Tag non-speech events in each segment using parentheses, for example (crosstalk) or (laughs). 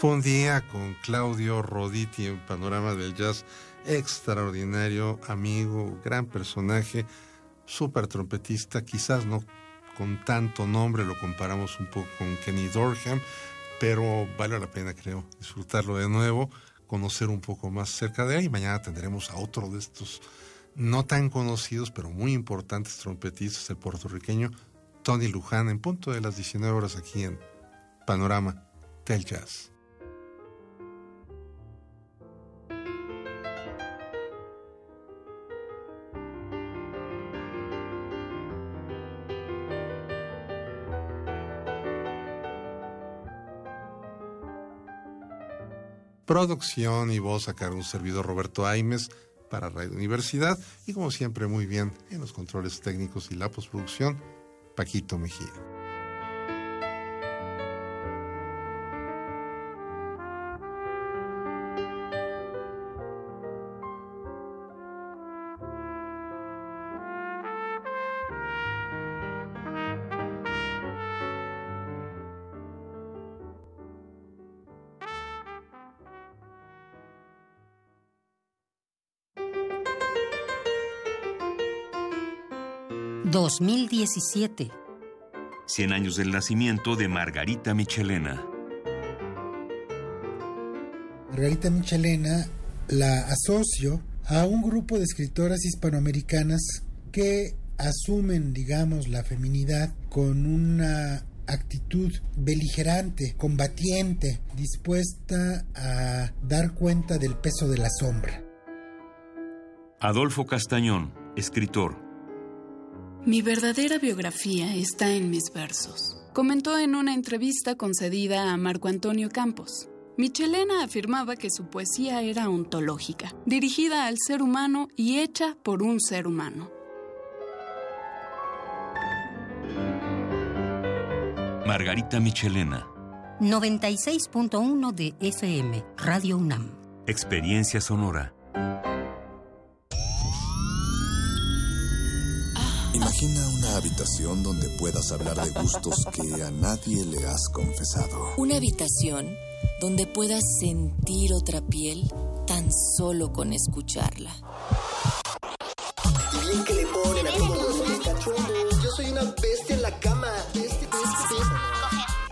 Fue un día con Claudio Roditi en Panorama del Jazz, extraordinario amigo, gran personaje, súper trompetista, quizás no con tanto nombre, lo comparamos un poco con Kenny Dorham, pero vale la pena, creo, disfrutarlo de nuevo, conocer un poco más cerca de él. Y mañana tendremos a otro de estos no tan conocidos, pero muy importantes trompetistas, el puertorriqueño Tony Luján, en punto de las 19 horas aquí en Panorama del Jazz. Producción y voz a cargo un servidor Roberto Aimes para Radio Universidad y como siempre muy bien en los controles técnicos y la postproducción, Paquito Mejía. 2017. 100 años del nacimiento de Margarita Michelena. Margarita Michelena la asocio a un grupo de escritoras hispanoamericanas que asumen, digamos, la feminidad con una actitud beligerante, combatiente, dispuesta a dar cuenta del peso de la sombra. Adolfo Castañón, escritor. Mi verdadera biografía está en mis versos, comentó en una entrevista concedida a Marco Antonio Campos. Michelena afirmaba que su poesía era ontológica, dirigida al ser humano y hecha por un ser humano. Margarita Michelena. 96.1 de FM, Radio UNAM. Experiencia sonora. Imagina una habitación donde puedas hablar de gustos que a nadie le has confesado. Una habitación donde puedas sentir otra piel tan solo con escucharla. Bien que le ponen a todos Yo soy una bestia en la cama.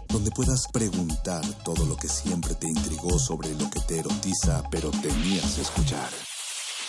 Donde puedas preguntar todo lo que siempre te intrigó sobre lo que te erotiza, pero temías escuchar.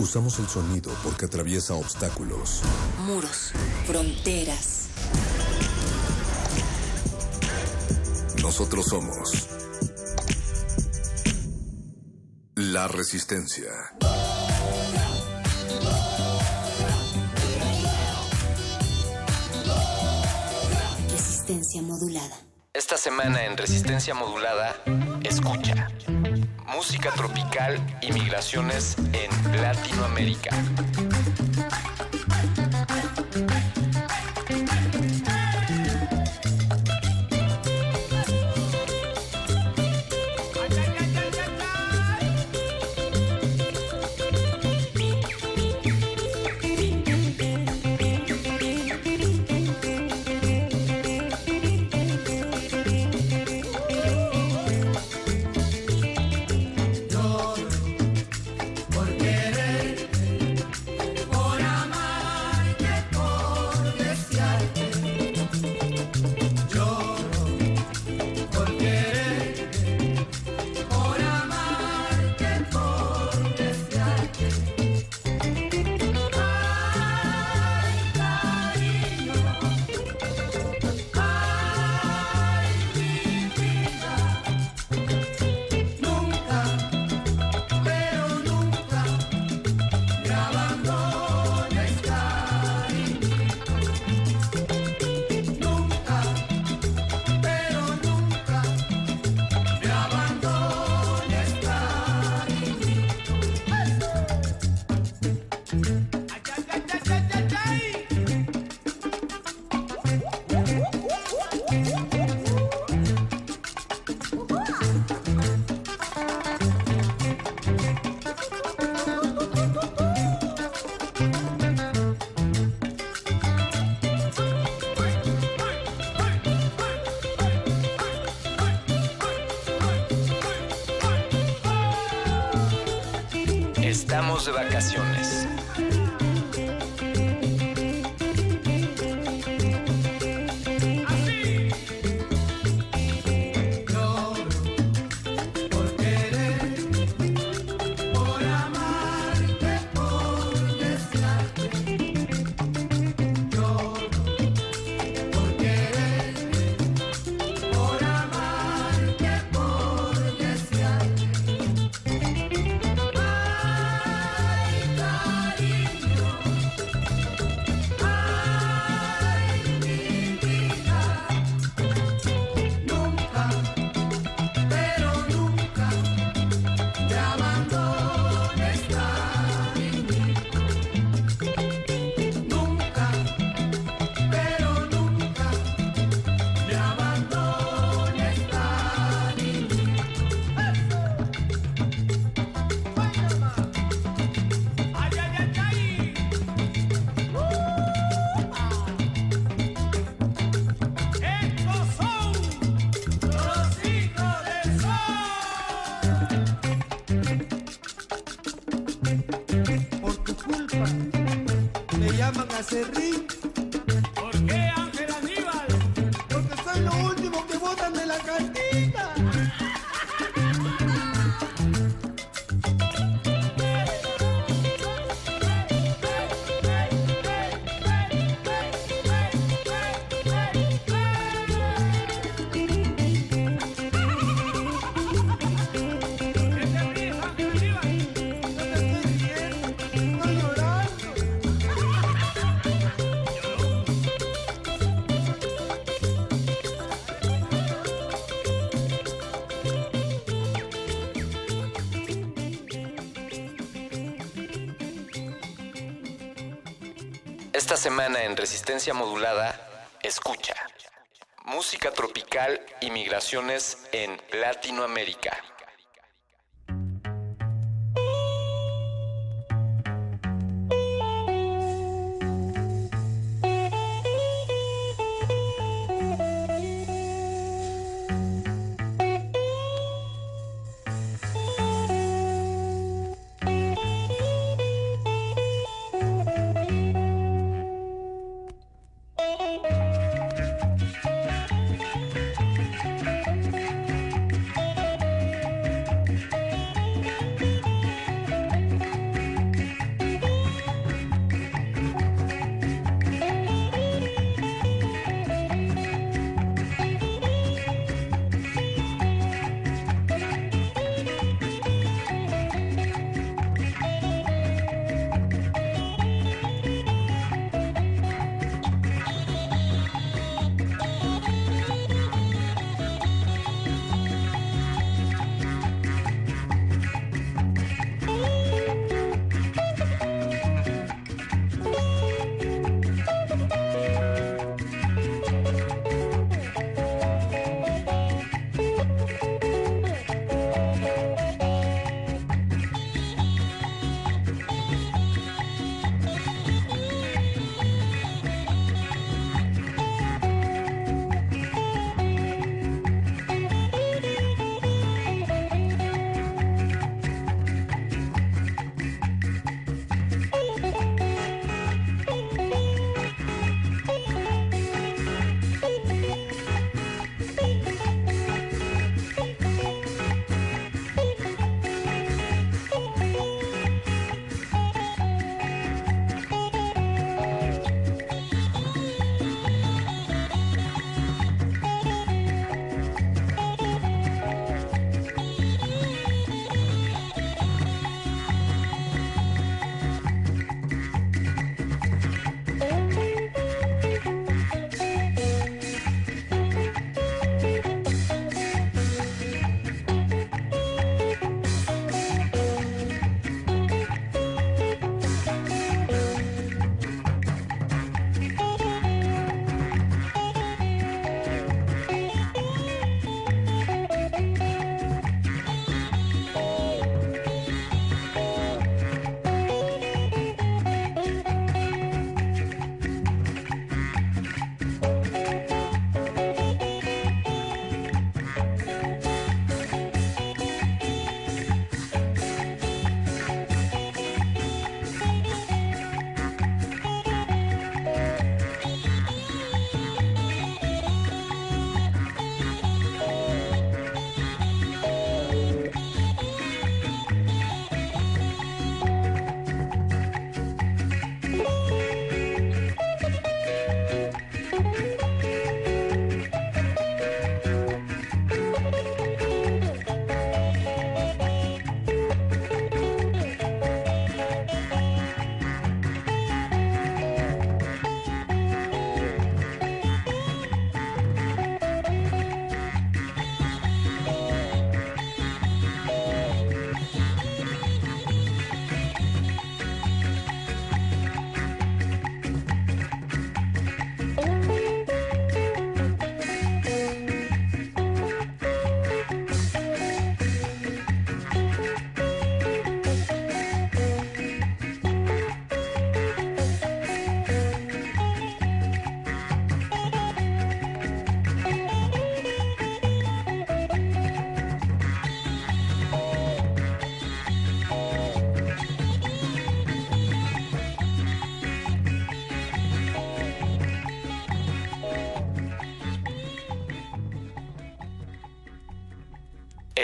Usamos el sonido porque atraviesa obstáculos. Muros, fronteras. Nosotros somos la resistencia. Resistencia modulada. Esta semana en Resistencia Modulada, escucha. Música tropical y migraciones en Latinoamérica. Esta semana en Resistencia Modulada, escucha. Música tropical y migraciones en Latinoamérica.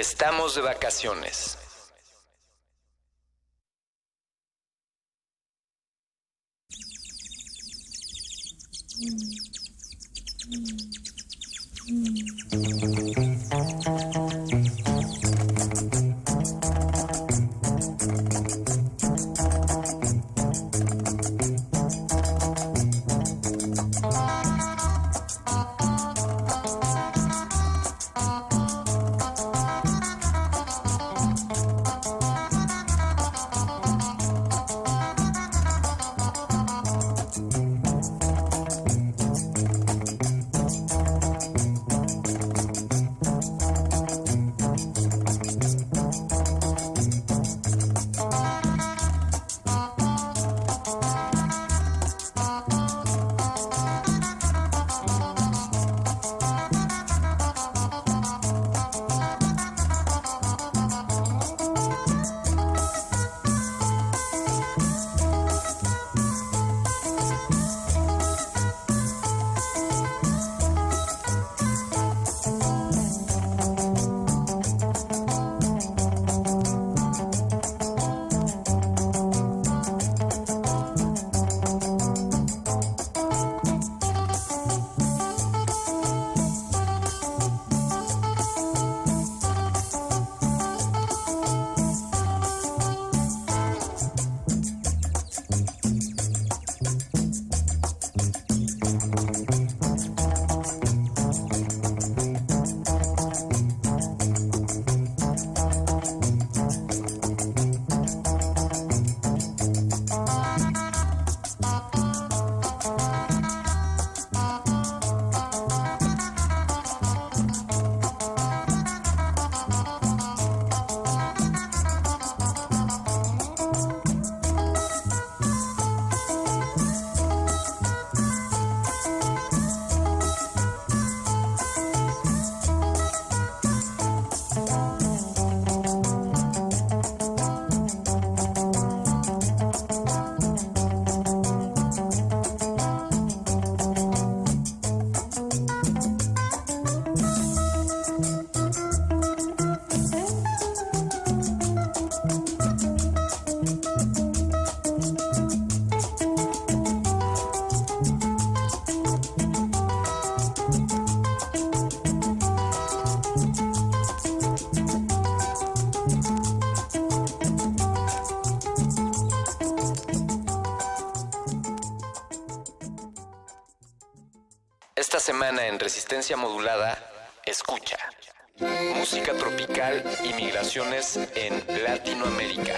Estamos de vacaciones. modulada, escucha. Música tropical y migraciones en Latinoamérica.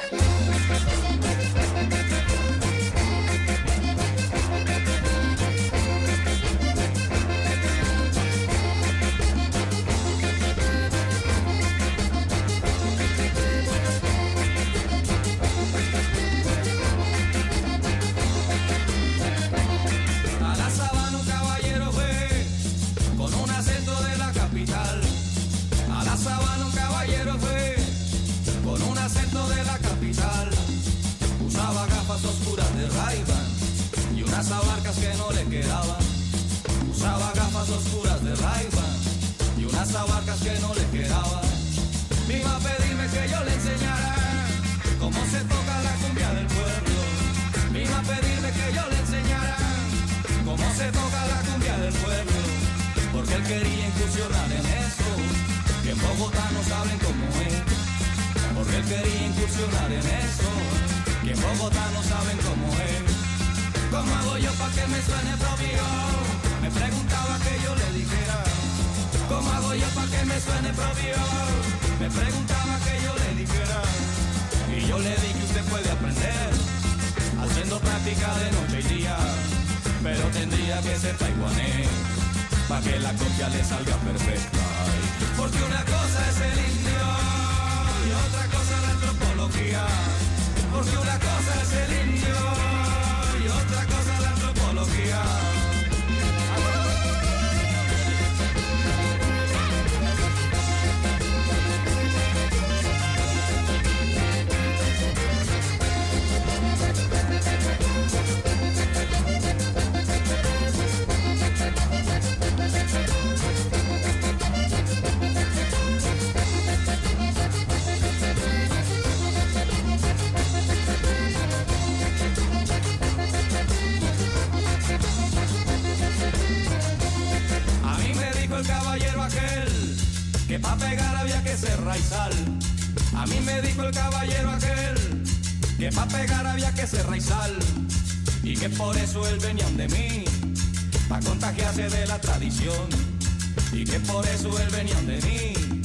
Venezuela venían de mí,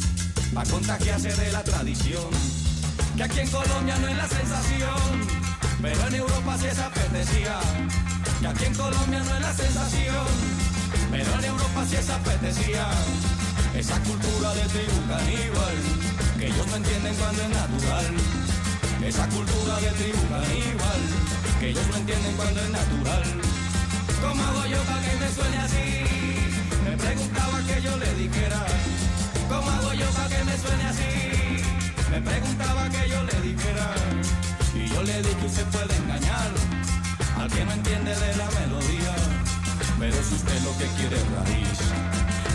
pa' contagiarse de la tradición. Que aquí en Colombia no es la sensación, pero en Europa sí es apetecía. Que aquí en Colombia no es la sensación, pero en Europa sí es apetecía. Esa cultura de tribu caníbal, que ellos no entienden cuando es natural. Esa cultura de tribu caníbal, que ellos no entienden cuando es natural. ¿Cómo hago yo para entiende de la melodía, pero si usted lo que quiere es raíz,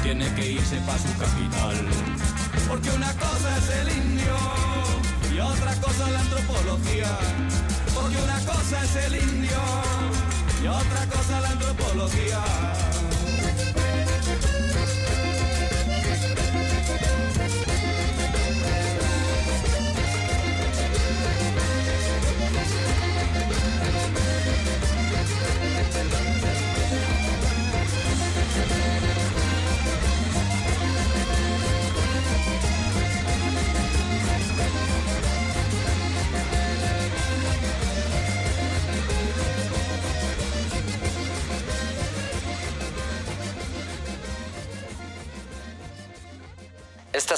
tiene que irse para su capital. Porque una cosa es el indio y otra cosa la antropología. Porque una cosa es el indio y otra cosa la antropología.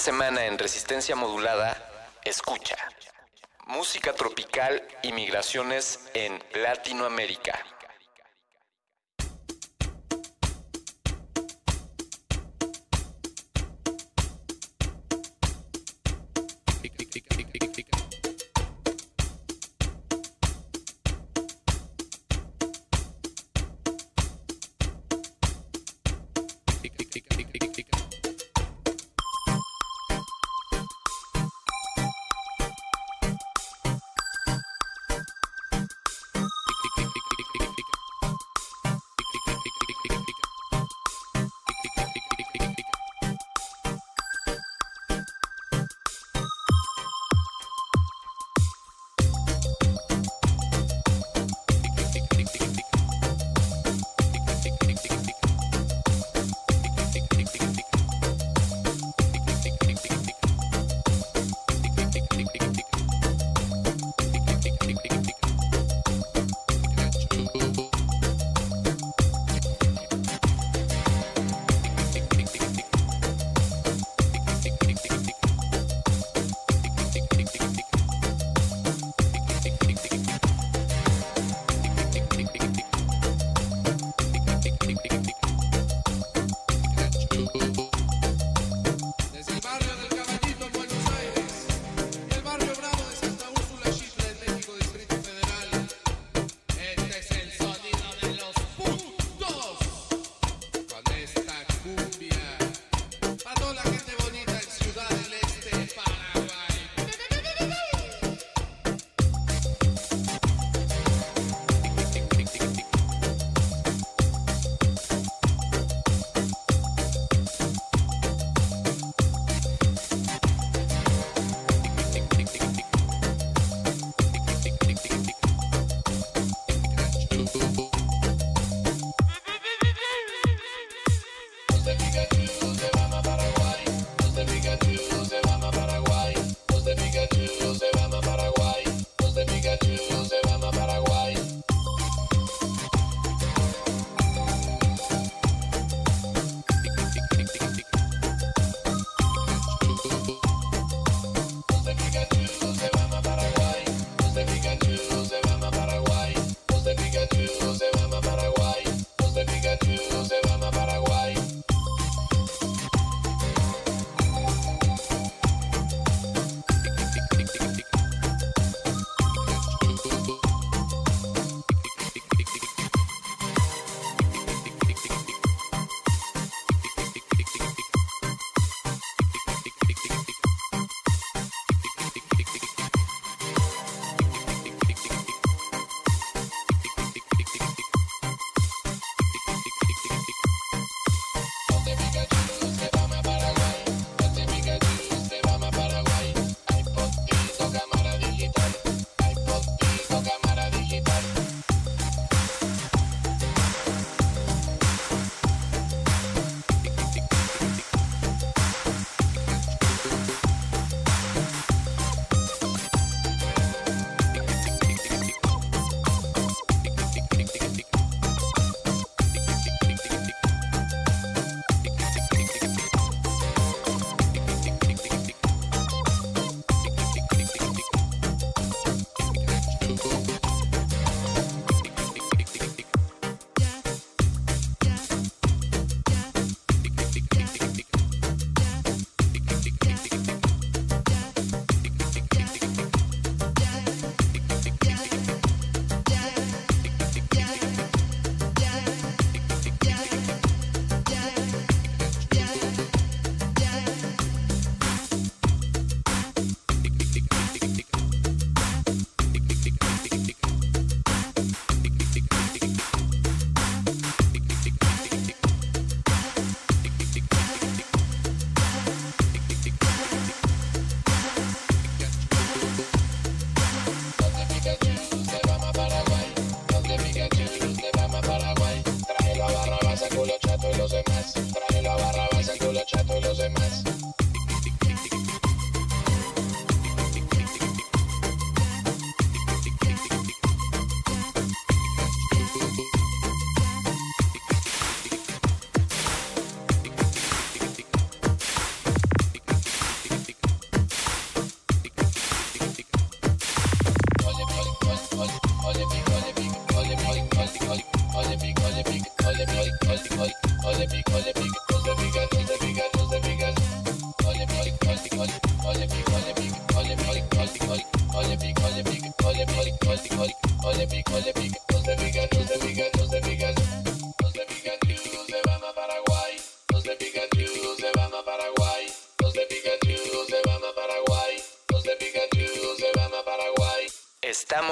semana en Resistencia Modulada, escucha. Música tropical y migraciones en Latinoamérica.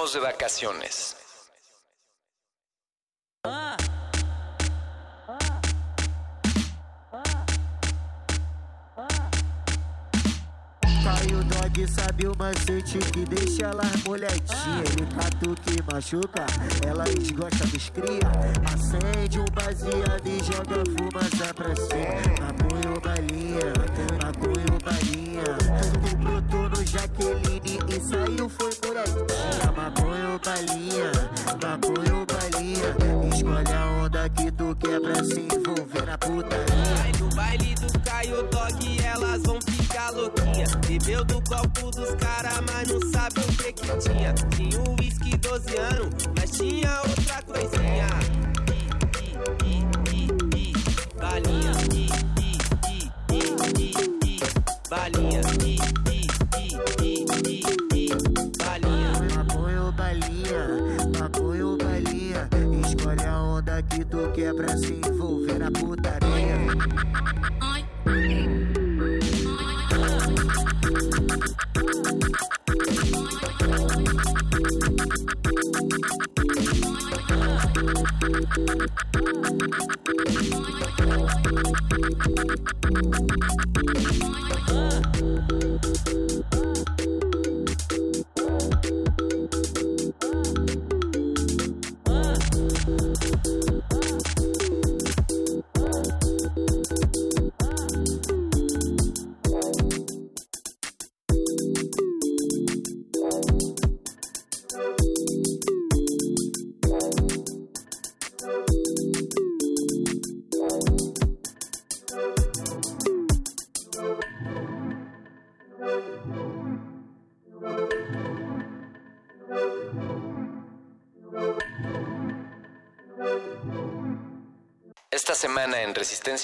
Vámonos de vacaciones. Ah. o dog sabe o macete que deixa ela molhadinha. Ele tá catuca que machuca, ela gostam dos cria. Acende um baseado e joga fumaça pra cima. pra se envolver na putaria. No baile do Caio Dog, elas vão ficar louquinha. Bebeu do copo dos caras, mas não sabe o que que tinha.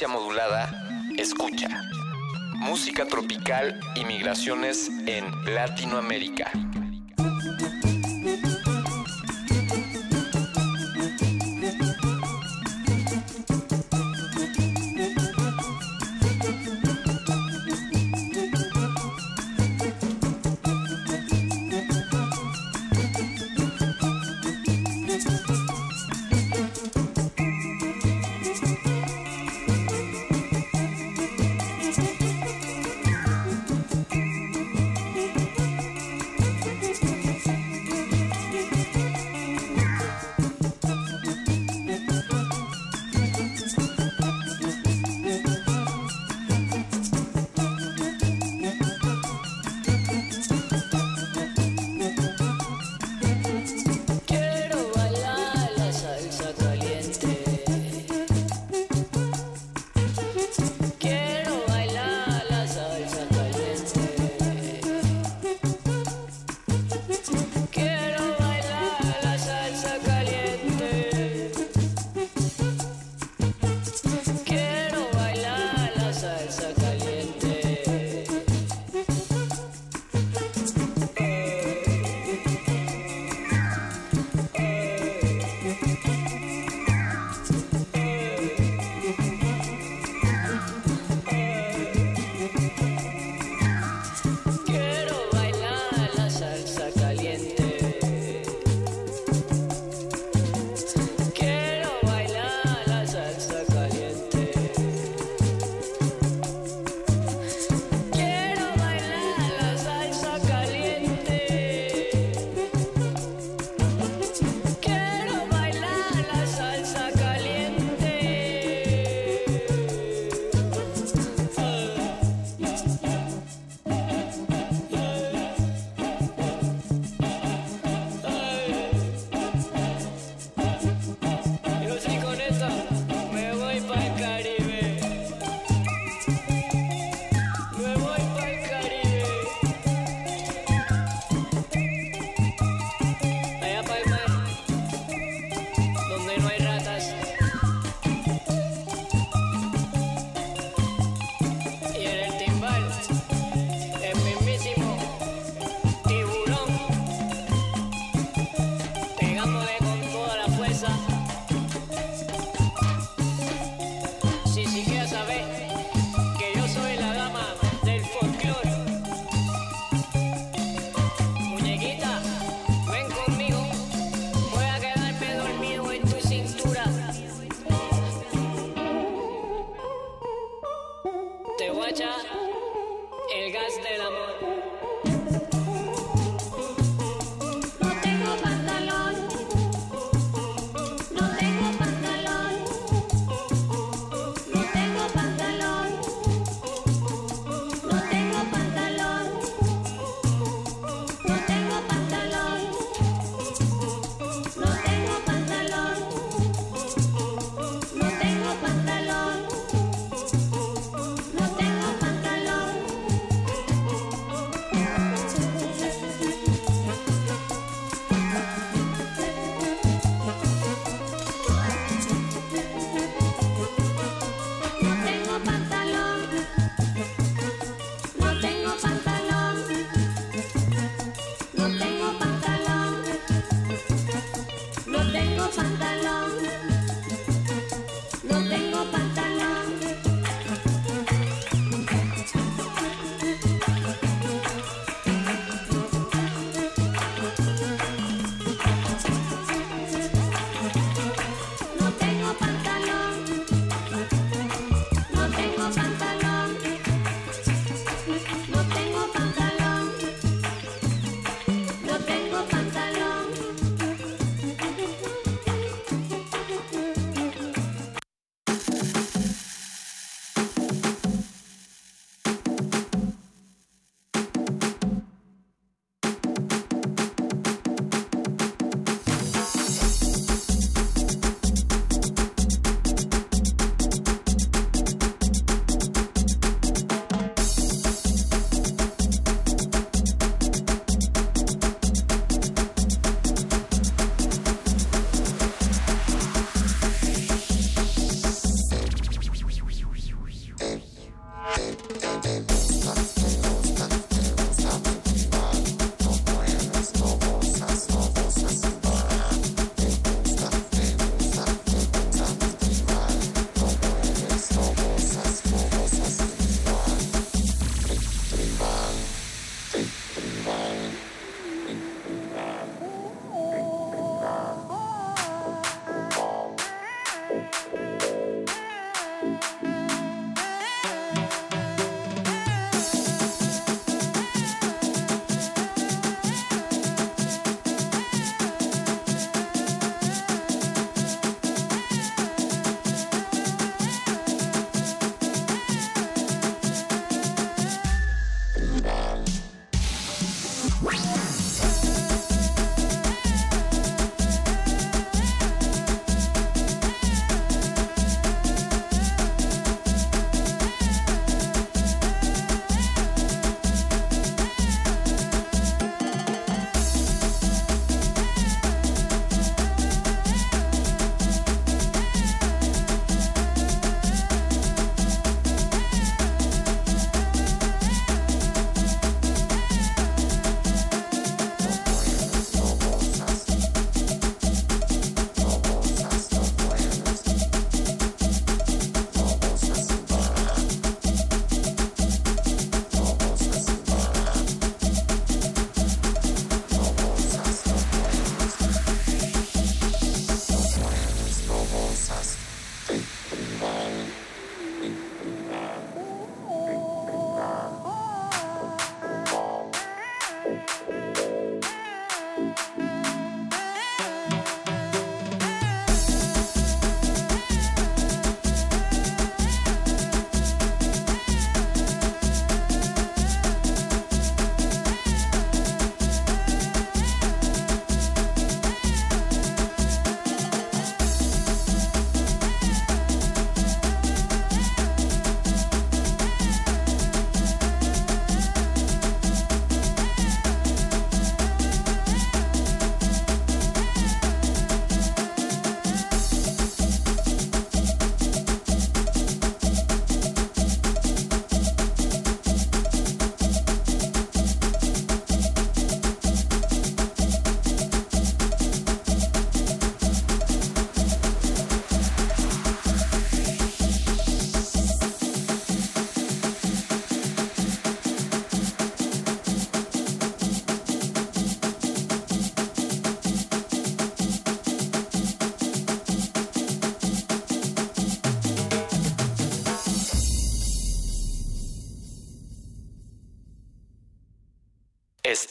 Modulada, escucha. Música tropical y migraciones en Latinoamérica.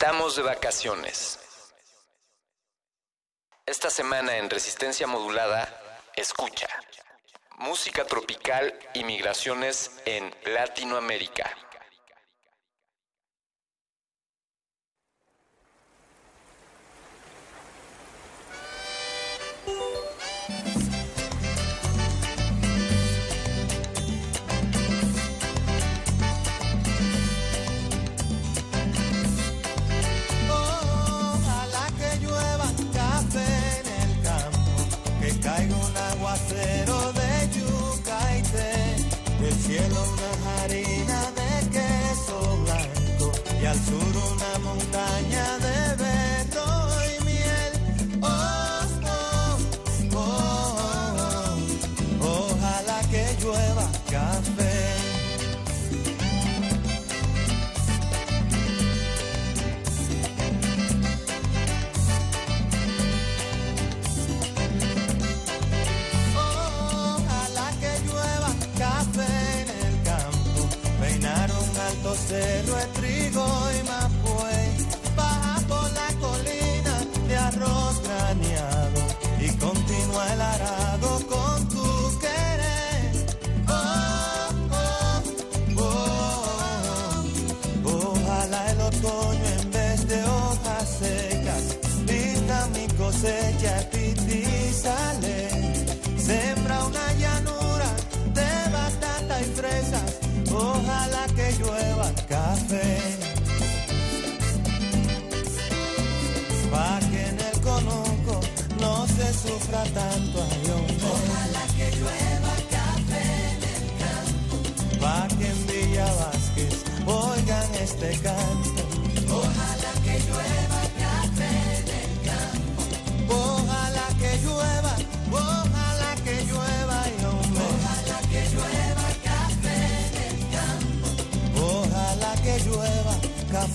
Estamos de vacaciones. Esta semana en Resistencia Modulada, escucha. Música tropical y migraciones en Latinoamérica.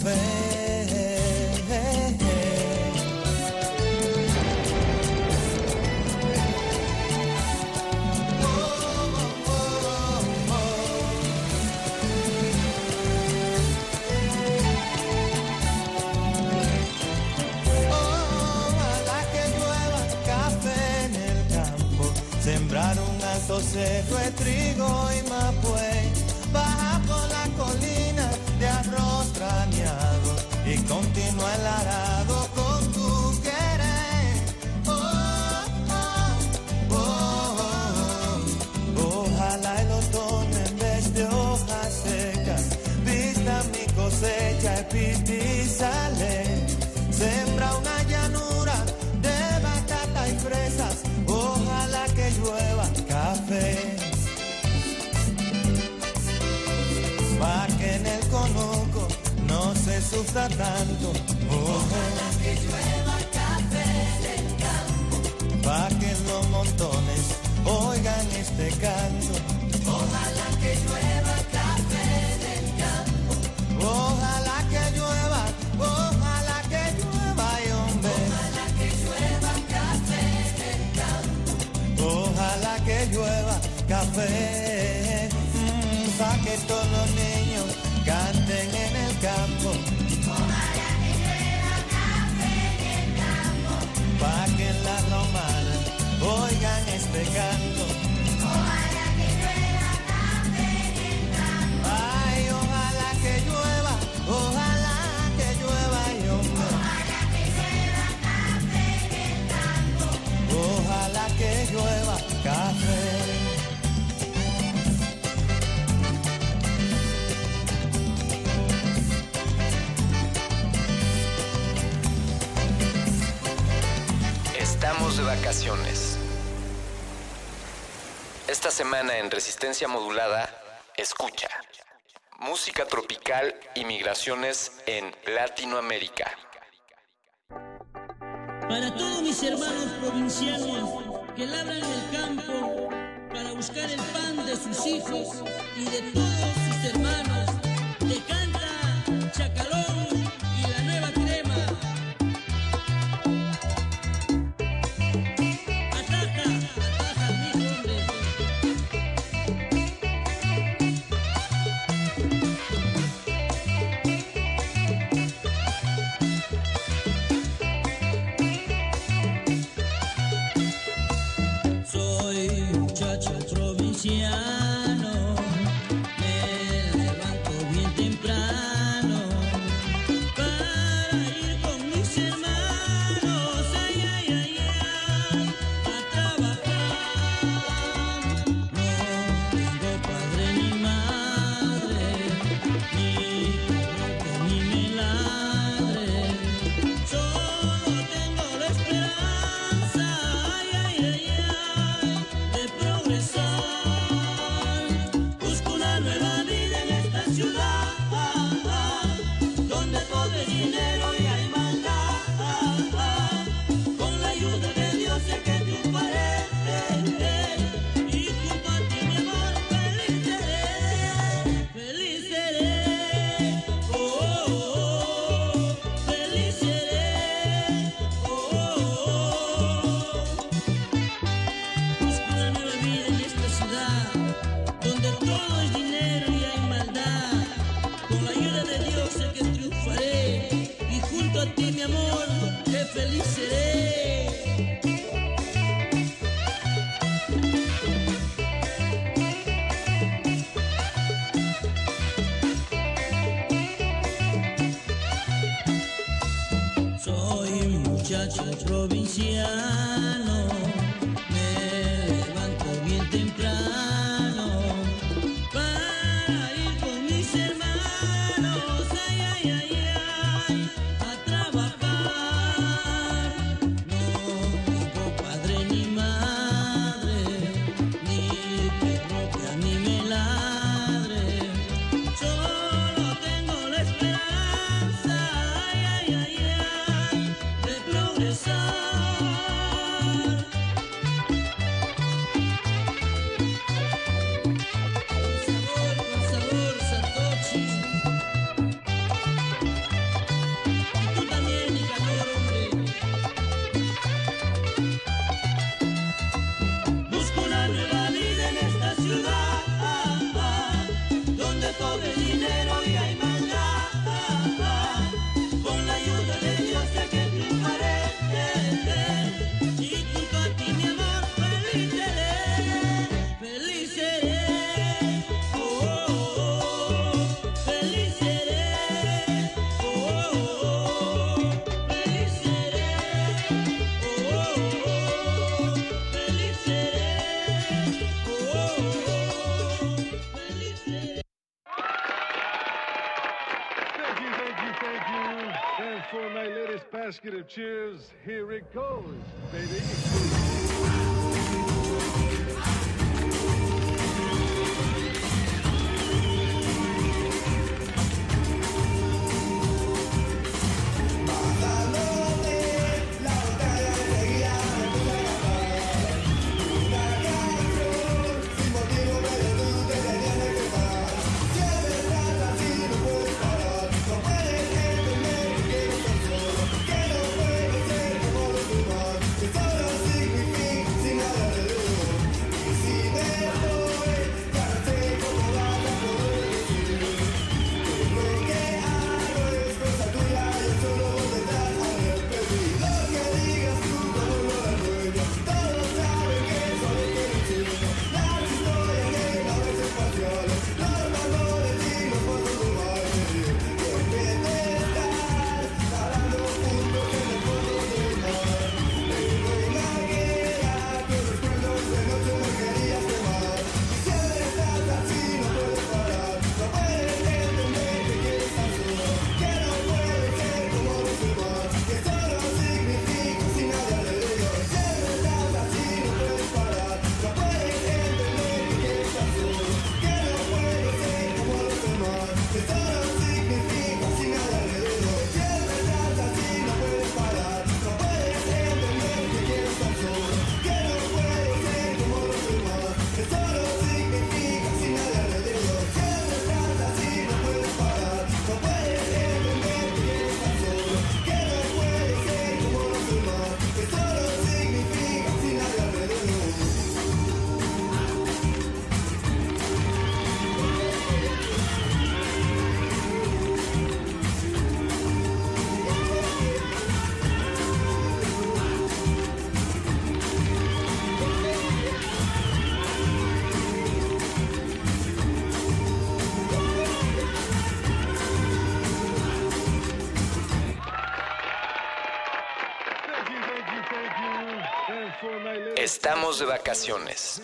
Oh, a la que lluevan café en el campo, sembrar un anzuelo de trigo y maíz. pipí sale, sembra una llanura de batata y fresas, ojalá que llueva café. Para que en el conoco no se sufra tanto, ojalá que llueva café del campo. Para que los montones oigan este canto. café, mm, pa' que todos los niños canten en el campo. En el campo. Pa' que en la romana oigan este canto. Vacaciones. Esta semana en Resistencia Modulada, escucha. Música tropical y migraciones en Latinoamérica. Para todos mis hermanos provincianos que labran el campo para buscar el pan de sus hijos y de todos sus hermanos basket of cheers. Here it goes, baby. Estamos de vacaciones.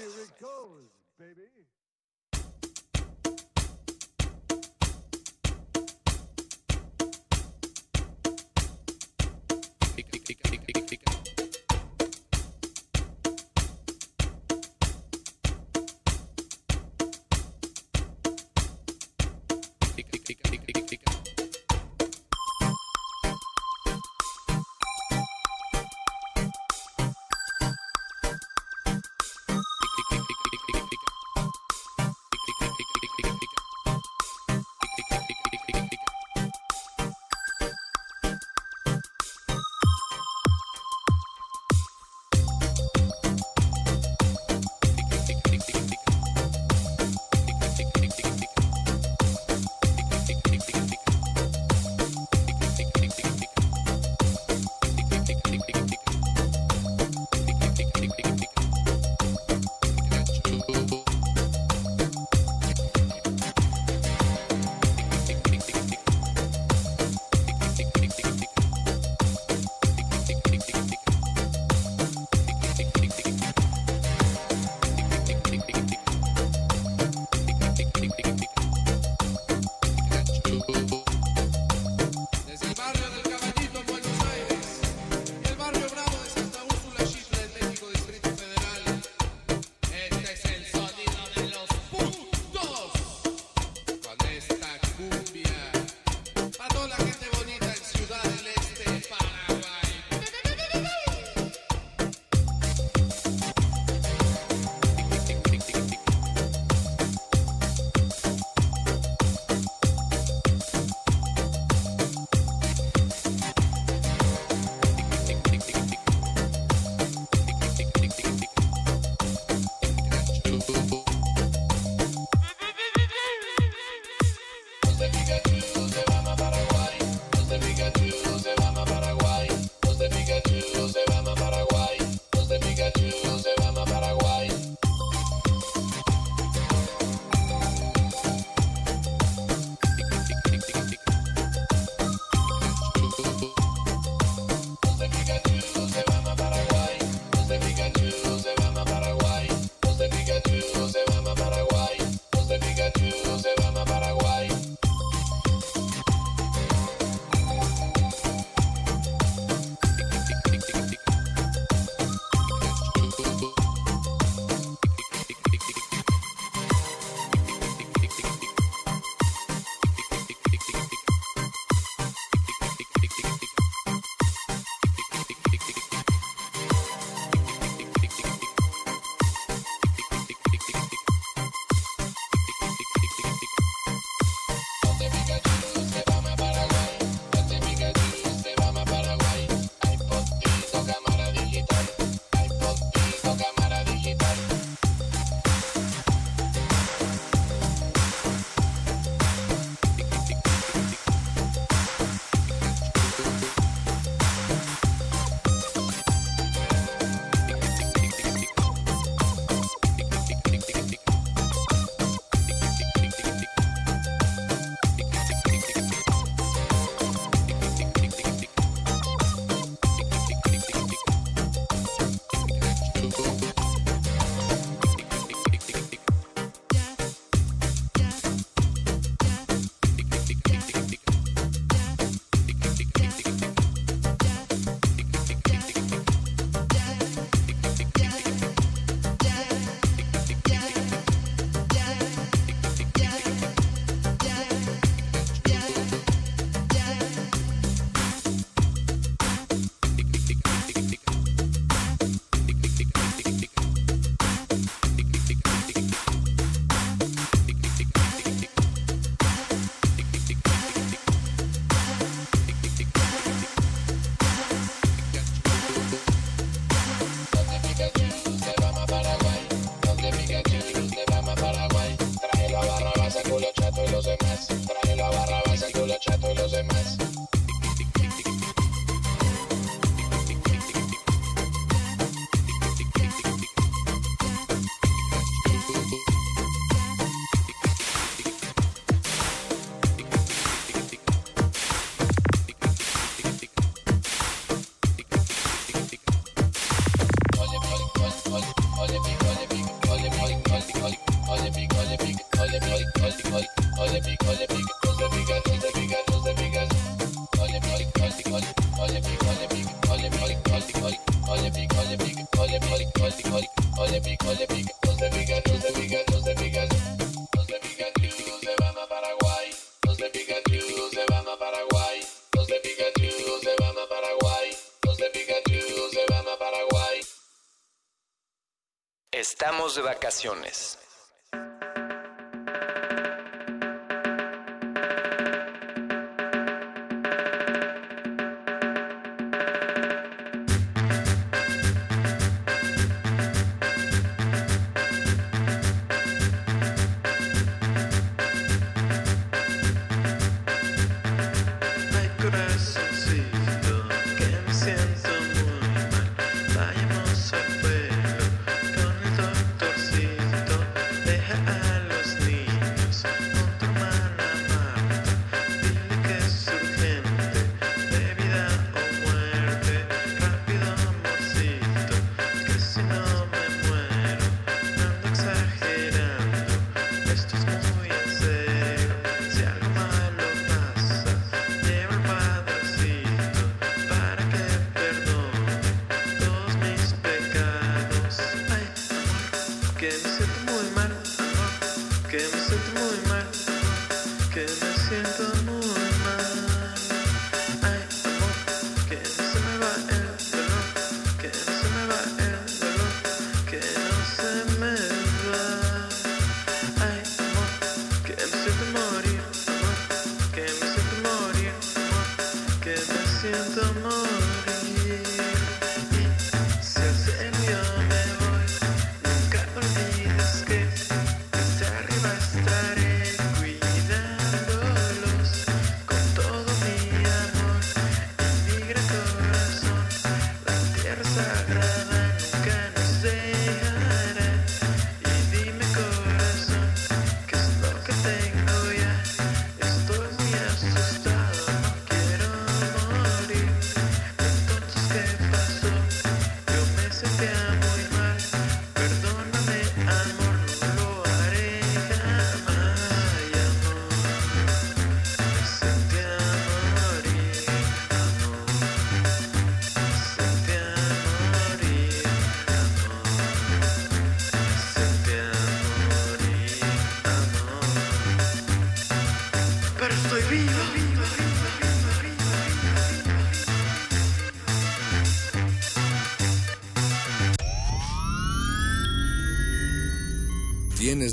De vacaciones.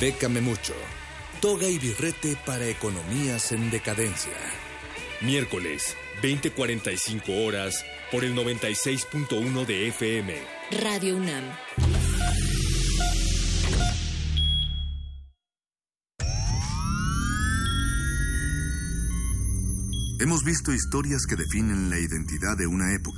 Bécame mucho. Toga y birrete para economías en decadencia. Miércoles, 20:45 horas, por el 96.1 de FM. Radio UNAM. Hemos visto historias que definen la identidad de una época.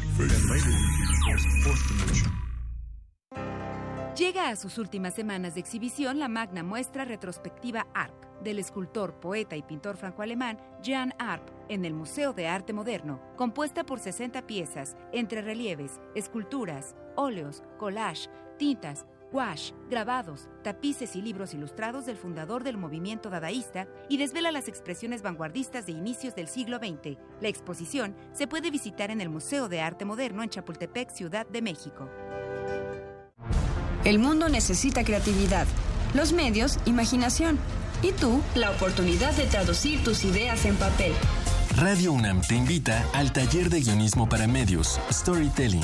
Llega a sus últimas semanas de exhibición la magna muestra retrospectiva ARP del escultor, poeta y pintor franco-alemán Jean Arp en el Museo de Arte Moderno, compuesta por 60 piezas entre relieves, esculturas, óleos, collage, tintas, gouache, grabados, tapices y libros ilustrados del fundador del movimiento dadaísta y desvela las expresiones vanguardistas de inicios del siglo XX. La exposición se puede visitar en el Museo de Arte Moderno en Chapultepec, Ciudad de México. El mundo necesita creatividad. Los medios, imaginación. Y tú, la oportunidad de traducir tus ideas en papel. Radio UNAM te invita al taller de guionismo para medios, Storytelling,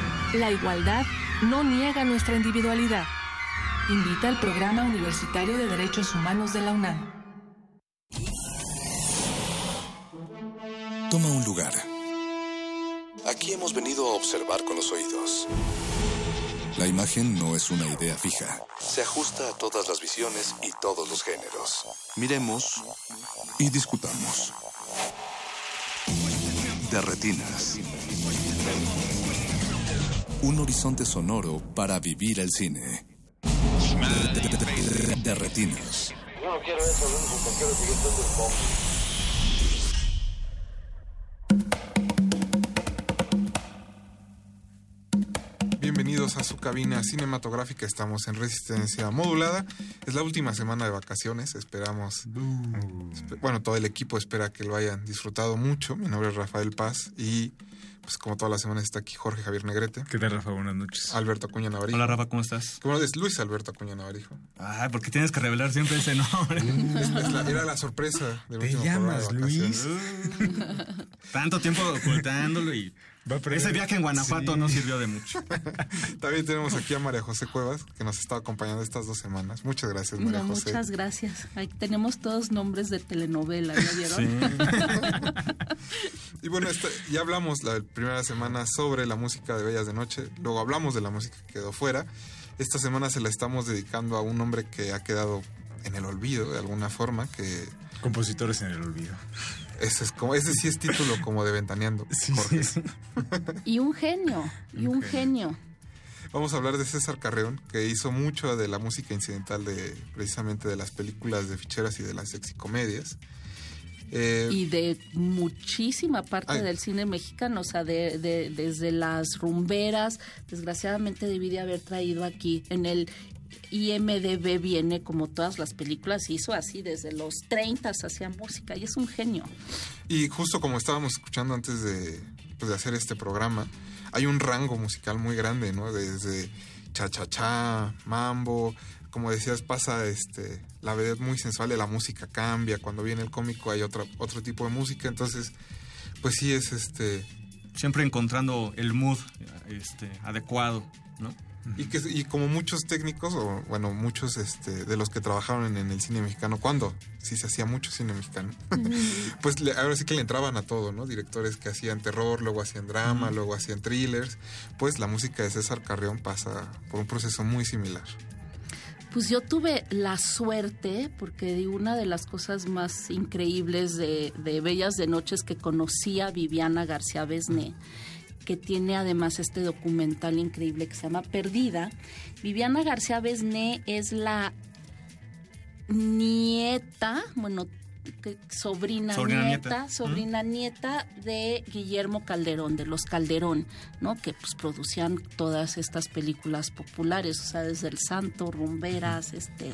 La igualdad no niega nuestra individualidad. Invita al Programa Universitario de Derechos Humanos de la UNAM. Toma un lugar. Aquí hemos venido a observar con los oídos. La imagen no es una idea fija. Se ajusta a todas las visiones y todos los géneros. Miremos y discutamos. De retinas. Un horizonte sonoro para vivir el cine. De, retinas. Yo no quiero eso, seguir siendo el pop. Bienvenidos a su cabina cinematográfica. Estamos en resistencia modulada. Es la última semana de vacaciones. Esperamos. espe- bueno, todo el equipo espera que lo hayan disfrutado mucho. Mi nombre es Rafael Paz y, pues, como todas las semanas, está aquí Jorge Javier Negrete. ¿Qué tal, Rafa? Buenas noches. Alberto Acuña Navarijo. Hola, Rafa, ¿cómo estás? ¿Cómo es Luis Alberto Acuña Navarijo? Ay, ¿por qué tienes que revelar siempre ese nombre? Es- es la- era la sorpresa del ¿Te último programa de llamas vacaciones. Luis? Tanto tiempo ocultándolo y ese viaje en Guanajuato Sí. no sirvió de mucho. (laughs) También tenemos aquí a María José Cuevas, que nos está acompañando estas dos semanas. Muchas gracias, María No, José. muchas gracias. Ahí tenemos todos nombres de telenovela, ¿ya vieron? (laughs) Y bueno, esta- ya hablamos la primera semana sobre la música de Bellas de Noche, luego hablamos de la música que quedó fuera. Esta semana se la estamos dedicando a un hombre que ha quedado en el olvido de alguna forma, que Compositores en el olvido. Ese, es como, ese sí es título como de ventaneando, (laughs) Jorge. (laughs) Y un genio, y un genio. Vamos a hablar de César Carreón, que hizo mucho de la música incidental de precisamente de las películas de ficheras y de las sexicomedias. Eh, Y de muchísima parte Ay. del cine mexicano, o sea, de, de- desde las rumberas, desgraciadamente debí de haber traído aquí en el IMDB viene como todas las películas, hizo así desde los 30 hacía música y es un genio. Y justo como estábamos escuchando antes de, pues, de hacer este programa, hay un rango musical muy grande, ¿no? Desde cha-cha-cha, mambo, como decías, pasa este, la vedette muy sensual y la música cambia, cuando viene el cómico hay otro, otro tipo de música, entonces, pues sí es este... Siempre encontrando el mood este, adecuado, ¿no? Y, que, y como muchos técnicos, o bueno, muchos este, de los que trabajaron en, en el cine mexicano, ¿cuándo? Sí se hacía mucho cine mexicano. (laughs) pues le- ahora sí que le entraban a todo, ¿no? Directores que hacían terror, luego hacían drama, luego hacían thrillers. Pues la música de César Carrión pasa por un proceso muy similar. Pues yo tuve la suerte, porque di- una de las cosas más increíbles de, de Bellas de Noche es que conocí a Viviana García Besné, que tiene además este documental increíble que se llama Perdida. Viviana García Besné es la nieta, bueno, que- sobrina, Sobrina nieta, nieta. sobrina nieta de Guillermo Calderón, de los Calderón, ¿no? Que pues producían todas estas películas populares, o sea, desde El Santo, Rumberas, este,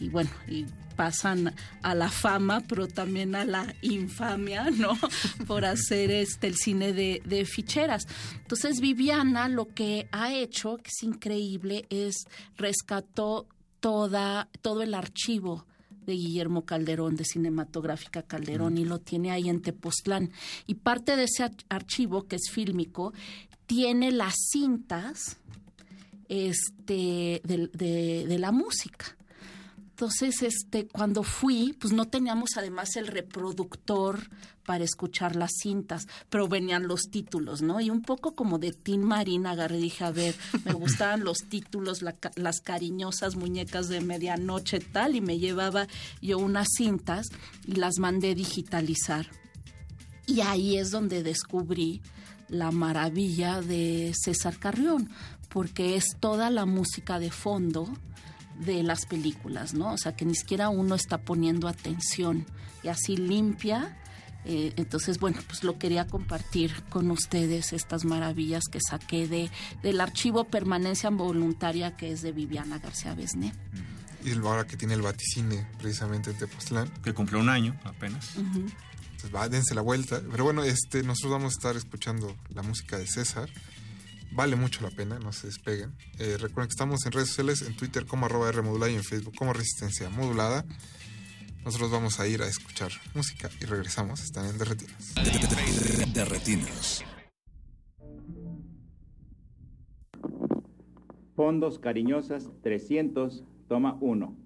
y bueno, y pasan a la fama, pero también a la infamia, ¿no? (laughs) Por hacer este el cine de, de ficheras. Entonces, Viviana lo que ha hecho, que es increíble, es rescató toda, todo el archivo de Guillermo Calderón, de Cinematográfica Calderón, y lo tiene ahí en Tepoztlán. Y parte de ese ar- archivo, que es fílmico, tiene las cintas este, de, de- de la música. Entonces, este, cuando fui, pues no teníamos además el reproductor para escuchar las cintas, pero venían los títulos, ¿no? Y un poco como de Tin Marina agarré y dije, a ver, me (laughs) gustaban los títulos, la las cariñosas muñecas de medianoche tal, y me llevaba yo unas cintas y las mandé digitalizar. Y ahí es donde descubrí la maravilla de César Carrión, porque es toda la música de fondo de las películas, ¿no? O sea, que ni siquiera uno está poniendo atención y así limpia. Eh, entonces, bueno, pues lo quería compartir con ustedes, estas maravillas que saqué de, del archivo Permanencia Voluntaria que es de Viviana García Besné. Y el- ahora que tiene el vaticine precisamente en Tepoztlán. Que cumplió un año apenas. Entonces va, dense la vuelta. Pero bueno, este, nosotros vamos a estar escuchando la música de César. Vale mucho la pena, no se despeguen. Eh, recuerden que estamos en redes sociales, en Twitter como arroba R modulada y en Facebook como Resistencia Modulada. Nosotros vamos a ir a escuchar música y regresamos. Están en Derretinas. De retinas. Fondos Cariñosas 300, toma 1.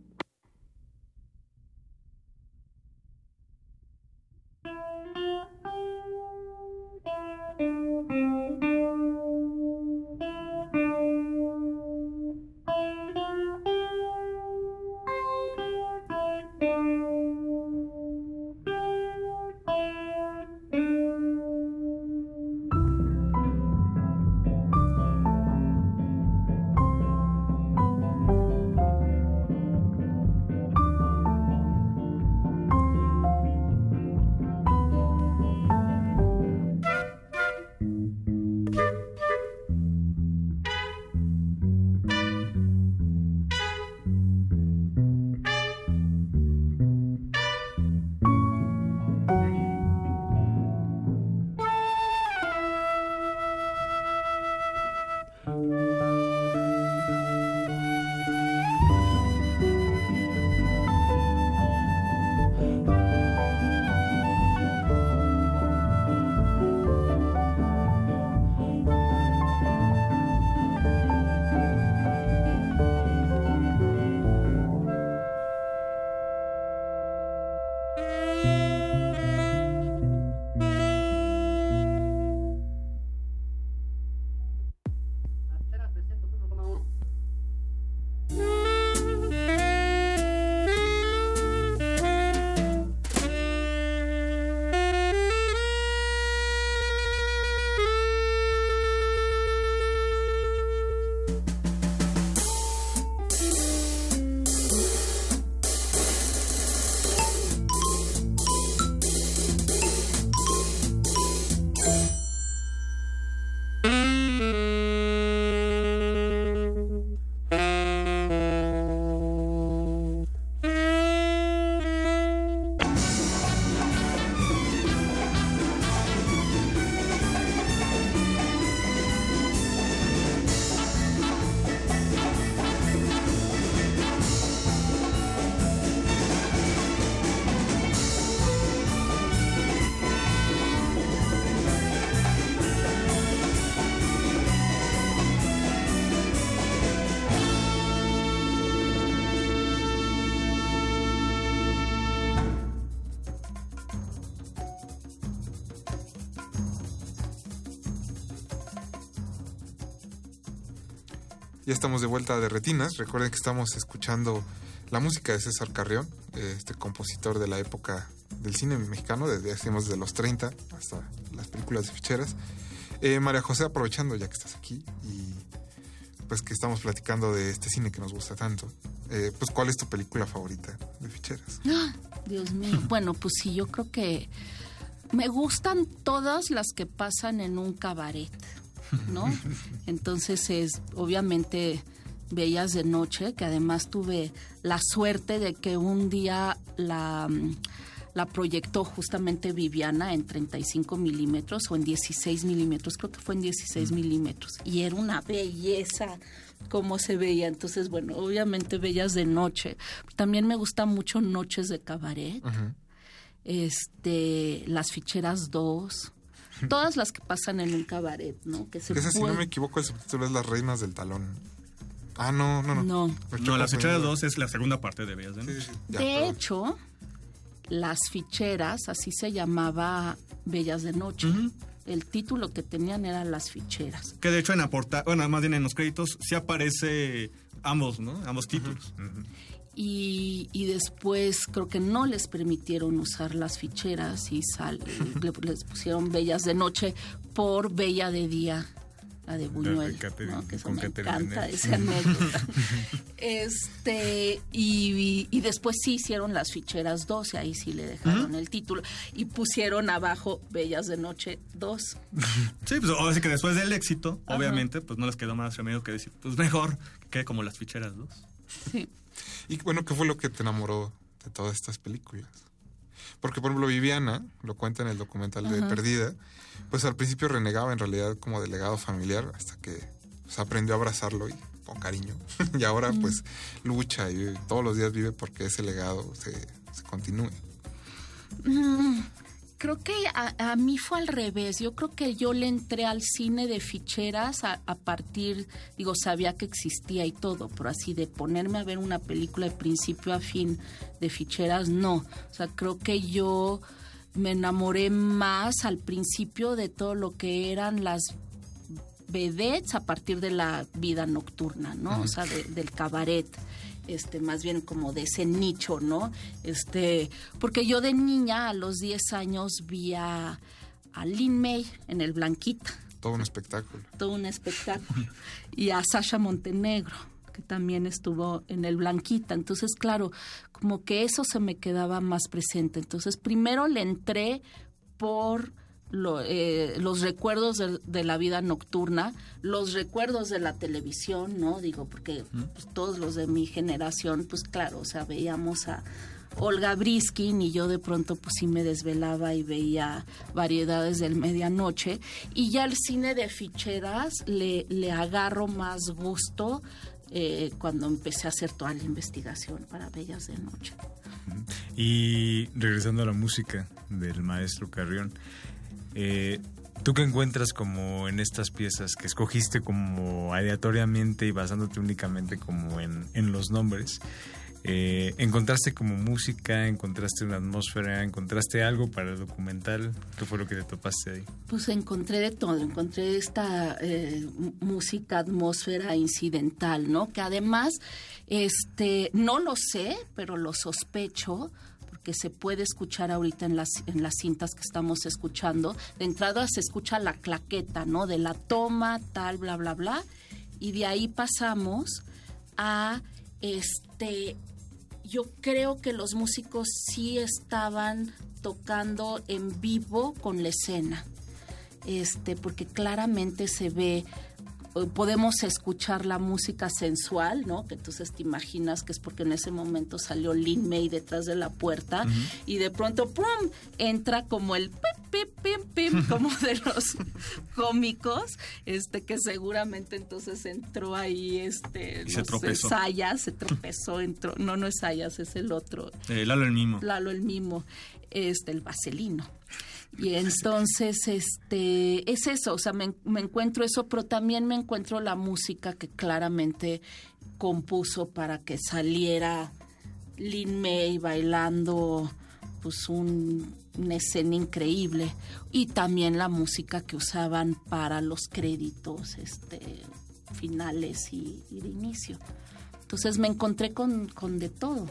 Estamos de vuelta de Retinas. Recuerden que estamos escuchando la música de César Carrión, este compositor de la época del cine mexicano, desde, decimos, desde los 30 hasta las películas de ficheras. Eh, María José, aprovechando ya que estás aquí y pues que estamos platicando de este cine que nos gusta tanto, eh, pues ¿cuál es tu película favorita de ficheras? (gasps) Ah, Dios mío. (laughs) Bueno, pues sí, yo creo que me gustan todas las que pasan en un cabaret, ¿no? Entonces es obviamente Bellas de Noche, que además tuve la suerte de que un día la, mm, la proyectó justamente Viviana en 35 milímetros o en 16 milímetros, creo que fue en 16 milímetros, y era una belleza cómo se veía. Entonces, bueno, obviamente Bellas de Noche. También me gusta mucho Noches de Cabaret, este, Las Ficheras 2, todas las que pasan en un cabaret, ¿no? Que se Que esa, si no me equivoco, el subtítulo es Las Reinas del Talón. Ah, no, no, no. No. No, las ficheras confundiendo. 2 es la segunda parte de Bellas de Noche. De hecho, las ficheras, así se llamaba Bellas de Noche. El título que tenían era Las Ficheras. Que de hecho en aporta, bueno, más bien en los créditos sí aparece ambos, ¿no? Ambos títulos. Y, y después creo que no les permitieron usar las ficheras y sal- (laughs) le- les pusieron Bellas de Noche por Bella de Día, la de Buñuel, Catherine- ¿no? que eso con me encanta, esa anécdota. (laughs) este y, y después sí hicieron las ficheras 2 y ahí sí le dejaron el título y pusieron abajo Bellas de Noche 2. Sí, pues sí que después del éxito, Ajá. obviamente, pues no les quedó más remedio que decir, pues mejor que quede como las ficheras 2. Sí. Y bueno, ¿qué fue lo que te enamoró de todas estas películas? Porque, por ejemplo, Viviana, lo cuenta en el documental de Ajá. Perdida, pues al principio renegaba en realidad como del legado familiar hasta que pues, aprendió a abrazarlo y con cariño. (laughs) y ahora Mm. pues lucha y todos los días vive porque ese legado se, se continúe. Mm, creo que a, a mí fue al revés. Yo creo que yo le entré al cine de ficheras a, a partir, digo, sabía que existía y todo, pero así de ponerme a ver una película de principio a fin de ficheras, no. O sea, creo que yo me enamoré más al principio de todo lo que eran las vedettes a partir de la vida nocturna, ¿no? O sea, de- del cabaret, este, más bien como de ese nicho, ¿no? Este, porque yo de niña a los 10 años vi a, a Lin May en el Blanquita, Todo un espectáculo. todo un espectáculo, y a Sasha Montenegro, que también estuvo en el Blanquita. Entonces, claro, como que eso se me quedaba más presente. Entonces, primero le entré por lo- eh, los recuerdos de, de la vida nocturna, los recuerdos de la televisión, ¿no? Digo, porque pues, todos los de mi generación, pues claro, o sea, veíamos a Olga Briskin y yo de pronto pues sí me desvelaba y veía variedades del medianoche y ya el cine de ficheras le, le agarro más gusto eh, cuando empecé a hacer toda la investigación para Bellas de Noche. Y regresando a la música del maestro Carrión, eh, ¿tú qué encuentras como en estas piezas que escogiste como aleatoriamente y basándote únicamente como en, en los nombres? Eh, ¿Encontraste como música? ¿Encontraste una atmósfera? ¿Encontraste algo para el documental? ¿Qué fue lo que te topaste ahí? Pues encontré de todo, encontré esta eh, música, atmósfera incidental, ¿no? Que además, este, no lo sé, pero lo sospecho, porque se puede escuchar ahorita en las, en las cintas que estamos escuchando. De entrada se escucha la claqueta, ¿no? De la toma, tal, bla, bla, bla. Y de ahí pasamos a, este, yo creo que los músicos sí estaban tocando en vivo con la escena, este, porque claramente se ve, podemos escuchar la música sensual, ¿no? Que entonces te imaginas que es porque en ese momento salió Lin May detrás de la puerta y de pronto, ¡pum! entra como el pim, pim, pim, (laughs) pim, como de los cómicos, este, que seguramente entonces entró ahí, este, Y se no sé, tropezó. Sayas, se tropezó, entró, no, no es Sayas, es el otro, Eh, Lalo el Mimo. Lalo el Mimo, este, el vaselino. Y entonces, este, es eso, o sea, me, me encuentro eso, pero también me encuentro la música que claramente compuso para que saliera Lin May bailando, pues un, una escena increíble. Y también la música que usaban para los créditos, este, finales y, y de inicio. Entonces me encontré con, con de todo,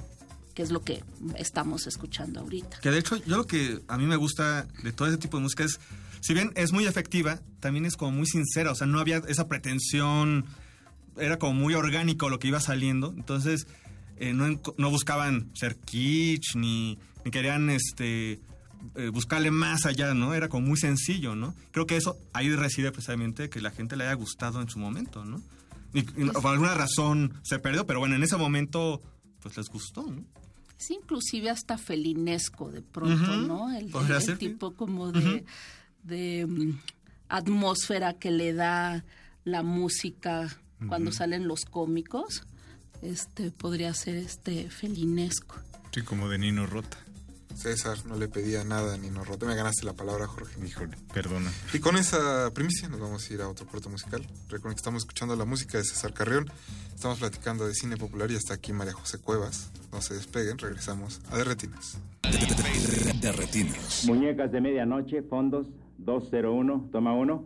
que es lo que estamos escuchando ahorita. Que de hecho, yo lo que a mí me gusta de todo ese tipo de música es, si bien es muy efectiva, también es como muy sincera, o sea, no había esa pretensión, era como muy orgánico lo que iba saliendo, entonces eh, no, no buscaban ser kitsch, ni, ni querían este eh, buscarle más allá, ¿no? Era como muy sencillo, ¿no? Creo que eso ahí reside precisamente que la gente le haya gustado en su momento, ¿no? Y, y por alguna razón se perdió, pero bueno, en ese momento pues les gustó, ¿no? Es inclusive hasta felinesco de pronto. ¿no? El, tipo como de, mm, atmósfera que le da la música cuando salen los cómicos. Este podría ser este felinesco. Sí, como de Nino Rota. César, no le pedía nada ni nos roté. Me ganaste la palabra, Jorge. Híjole, perdona. Y con esa primicia nos vamos a ir a otro corto musical. Recuerden que estamos escuchando la música de César Carrión. Estamos platicando de cine popular y hasta aquí María José Cuevas. No se despeguen, regresamos a Derretinas. Derretinas. Muñecas de medianoche, fondos 201, toma uno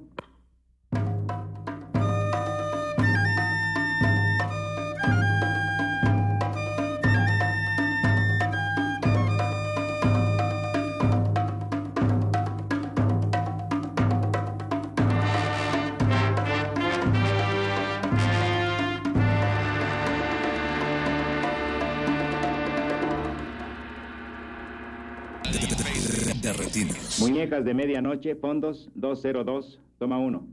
Muñecas de medianoche, fondos 202, toma 1.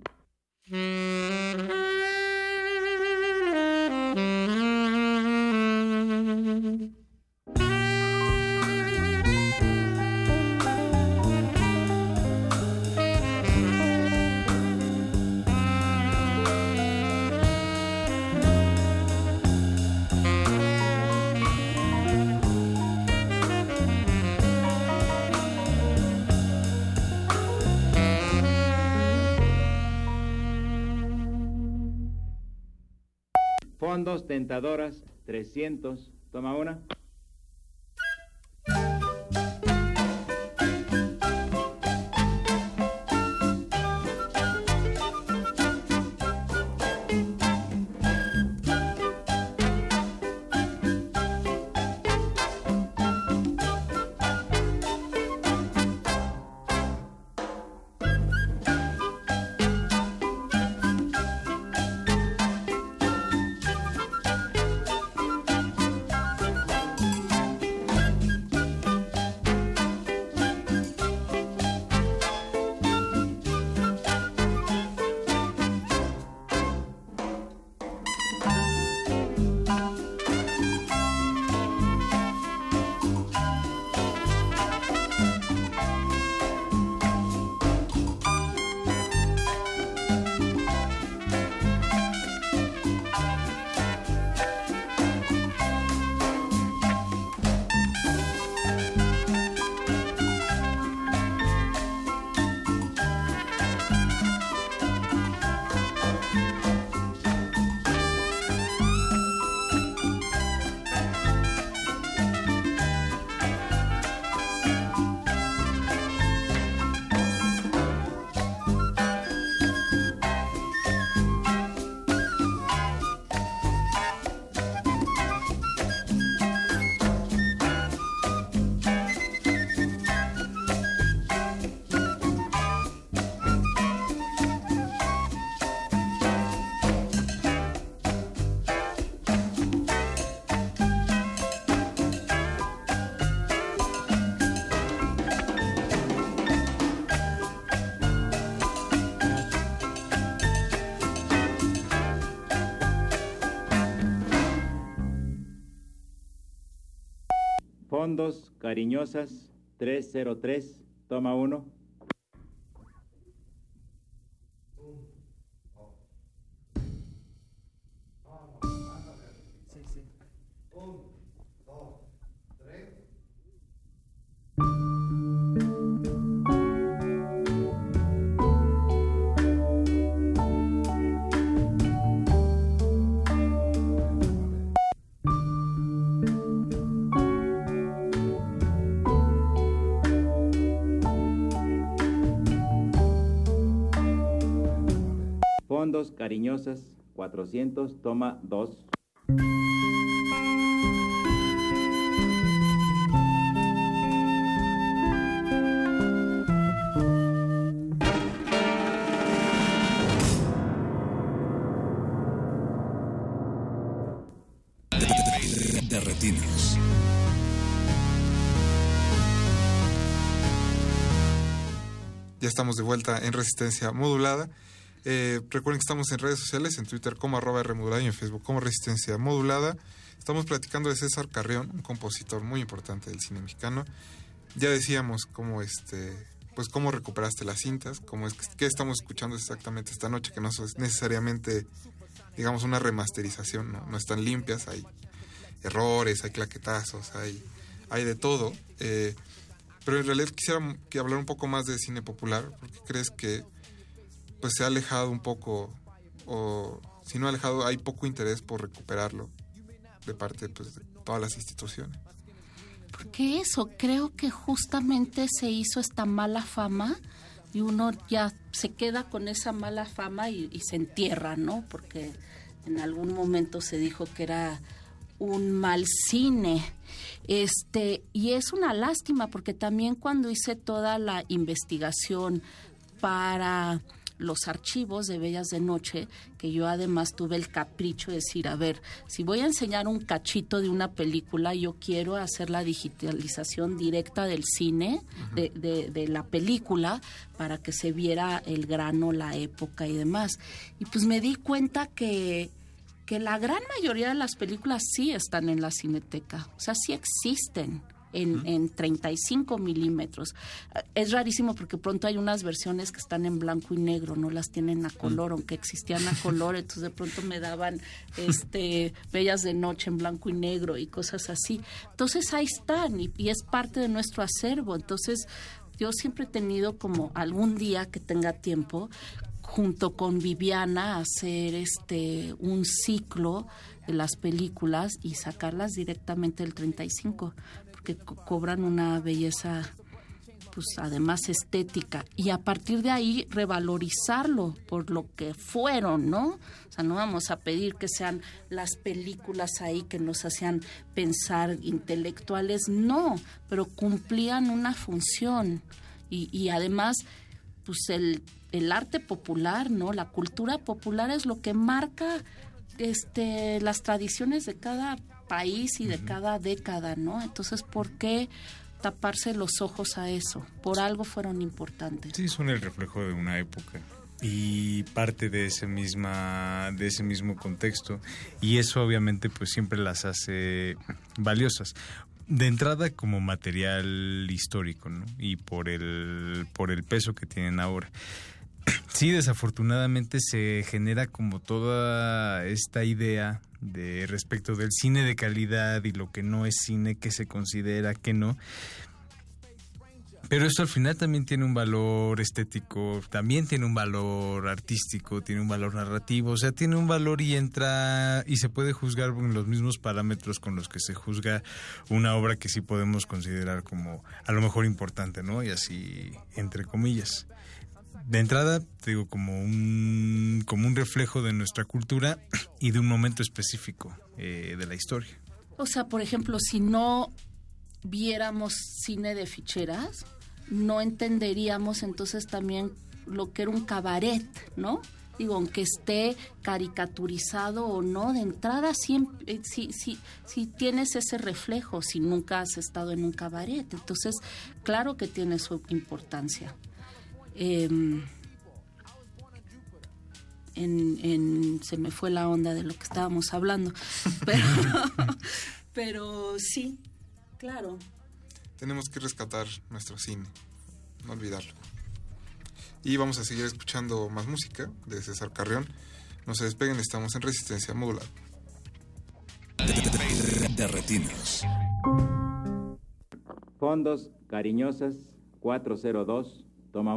Tentadoras 300, toma una. cariñosas 303, toma uno. Cariñosas, 400, toma 2. de retinas. Ya estamos de vuelta en resistencia modulada eh, recuerden que estamos en redes sociales, en Twitter como arroba Rmodulada y en Facebook como Resistencia Modulada. Estamos platicando de César Carrión, un compositor muy importante del cine mexicano. Ya decíamos cómo este pues cómo recuperaste las cintas, cómo es qué estamos escuchando exactamente esta noche, que no es necesariamente digamos una remasterización, no, no están limpias, hay errores, hay claquetazos, hay, hay de todo. Eh, Pero en realidad quisiera que hablar un poco más de cine popular, porque crees que pues se ha alejado un poco, o si no ha alejado, hay poco interés por recuperarlo de parte pues, de todas las instituciones. Porque eso, creo que justamente se hizo esta mala fama y uno ya se queda con esa mala fama y, y se entierra, ¿no? Porque en algún momento se dijo que era un mal cine. Este, y es una lástima porque también cuando hice toda la investigación para los archivos de Bellas de Noche, que yo además tuve el capricho de decir, a ver, si voy a enseñar un cachito de una película, yo quiero hacer la digitalización directa del cine, de, de- de la película, para que se viera el grano, la época y demás. Y pues me di cuenta que que la gran mayoría de las películas sí están en la cineteca, o sea, sí existen. En, en 35 milímetros. Eh, Es rarísimo porque pronto hay unas versiones que están en blanco y negro, no las tienen a color, aunque existían a color, entonces de pronto me daban este Bellas de Noche en blanco y negro y cosas así. Entonces ahí están y, y es parte de nuestro acervo. Entonces yo siempre he tenido como algún día que tenga tiempo junto con Viviana hacer este un ciclo de las películas y sacarlas directamente del 35 porque co- cobran una belleza pues además estética y a partir de ahí revalorizarlo por lo que fueron, ¿no? O sea, no vamos a pedir que sean las películas ahí que nos hacían pensar intelectuales, no, pero cumplían una función y, y además pues el, el arte popular, ¿no? La cultura popular es lo que marca este las tradiciones de cada país y de cada década, ¿no? Entonces, ¿por qué taparse los ojos a eso? Por algo fueron importantes. Sí, son el reflejo de una época y parte de ese misma de ese mismo contexto y eso obviamente pues siempre las hace valiosas de entrada como material histórico ¿no? y por el por el peso que tienen ahora sí desafortunadamente se genera como toda esta idea de respecto del cine de calidad y lo que no es cine que se considera que no pero esto al final también tiene un valor estético, también tiene un valor artístico, tiene un valor narrativo, o sea, tiene un valor y entra y se puede juzgar con los mismos parámetros con los que se juzga una obra que sí podemos considerar como a lo mejor importante, ¿no? Y así, entre comillas. De entrada, te digo, como un, como un reflejo de nuestra cultura (clears throat) y de un momento específico eh, de la historia. O sea, por ejemplo, si no viéramos cine de ficheras, no entenderíamos entonces también lo que era un cabaret, ¿no? Digo, aunque esté caricaturizado o no, de entrada siempre, eh, si, si, si tienes ese reflejo, si nunca has estado en un cabaret, entonces claro que tiene su importancia. Em, en, en- se me fue la onda de lo que estábamos hablando, (laughs) pero, (laughs) pero sí, claro. Tenemos que rescatar nuestro cine, no olvidarlo. Y vamos a seguir escuchando más música de César Carrión. No se despeguen, estamos en resistencia modular. De retinas. Fondos Cariñosas 402, toma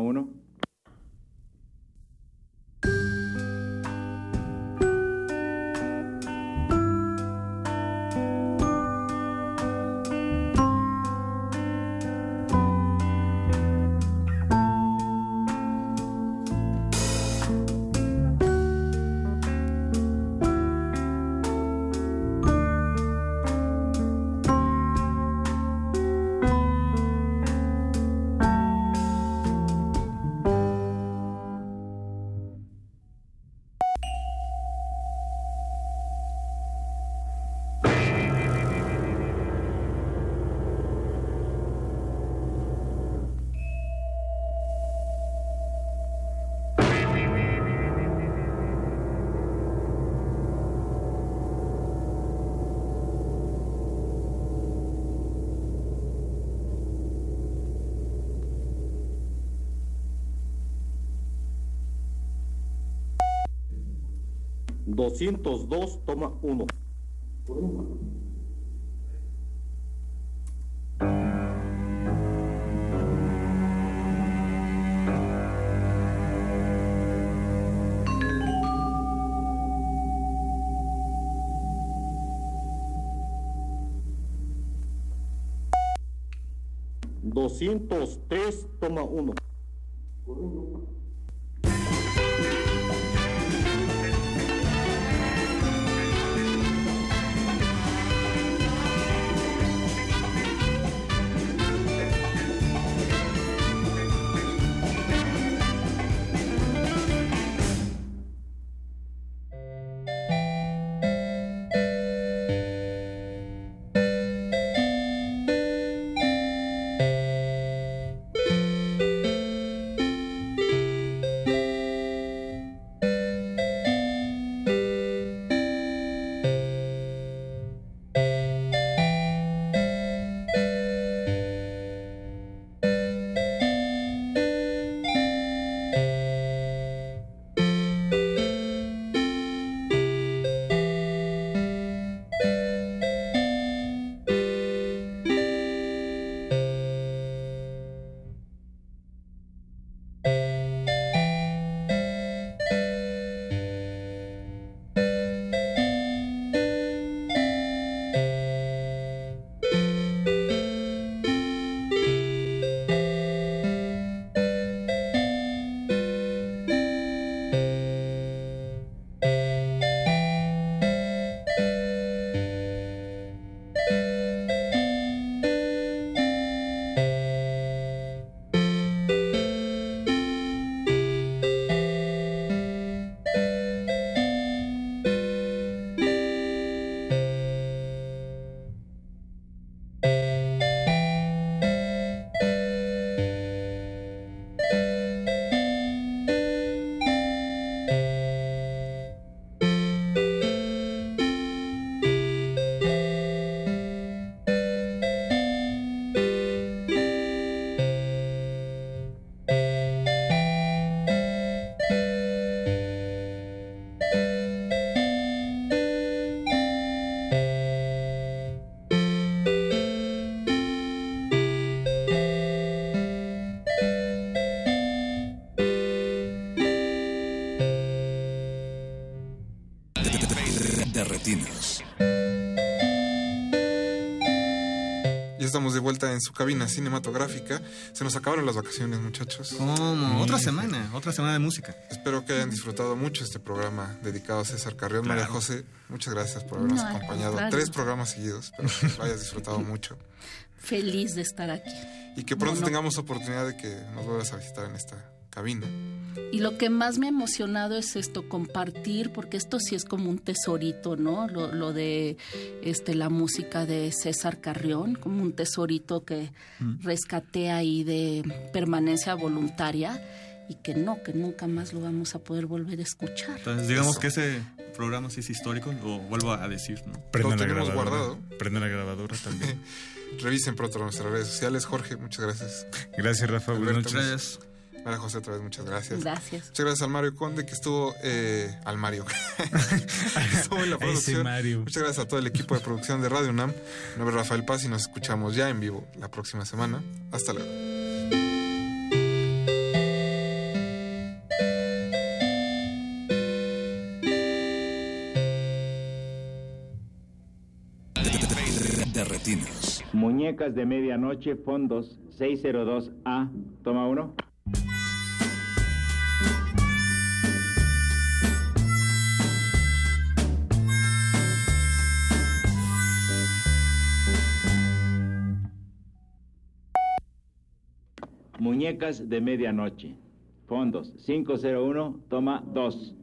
202, toma 1. Doscientos tres, toma uno. En su cabina cinematográfica. Se nos acabaron las vacaciones, muchachos. ¿Cómo? Otra semana, otra semana de música. Espero que hayan disfrutado mucho este programa dedicado a César Carrión. María Claro. José, muchas gracias por habernos No, acompañado. contrario. Tres programas seguidos, pero que lo hayas disfrutado mucho. Feliz de estar aquí. Y que pronto No, no. tengamos oportunidad de que nos vuelvas a visitar en esta cabina. Y lo que más me ha emocionado es esto, compartir, porque esto sí es como un tesorito, ¿no? Lo, lo de este, la música de César Carrión, como un tesorito que rescaté ahí de permanencia voluntaria y que no, que nunca más lo vamos a poder volver a escuchar. Entonces, digamos que ese programa sí es histórico, lo vuelvo a decir, ¿no? Prende Lo la tenemos grabadora. guardado. Prende la grabadora también. (laughs) Revisen pronto nuestras redes sociales. Jorge, muchas gracias. Gracias, Rafa. Buenas noches. María José, otra vez, muchas gracias. Gracias. Muchas gracias al Mario Conde que estuvo eh, al Mario. (laughs) estuvo en la producción. Mario. Muchas gracias a todo el equipo de producción de Radio UNAM. Mi nombre es Rafael Paz y nos escuchamos ya en vivo la próxima semana. Hasta luego. De retinas. Muñecas de medianoche, fondos 602A, toma uno. Muñecas de medianoche, fondos 501, toma 2.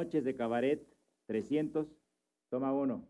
Noches de Cabaret 300, toma uno.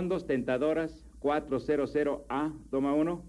Fondos Tentadoras 400A, toma 1.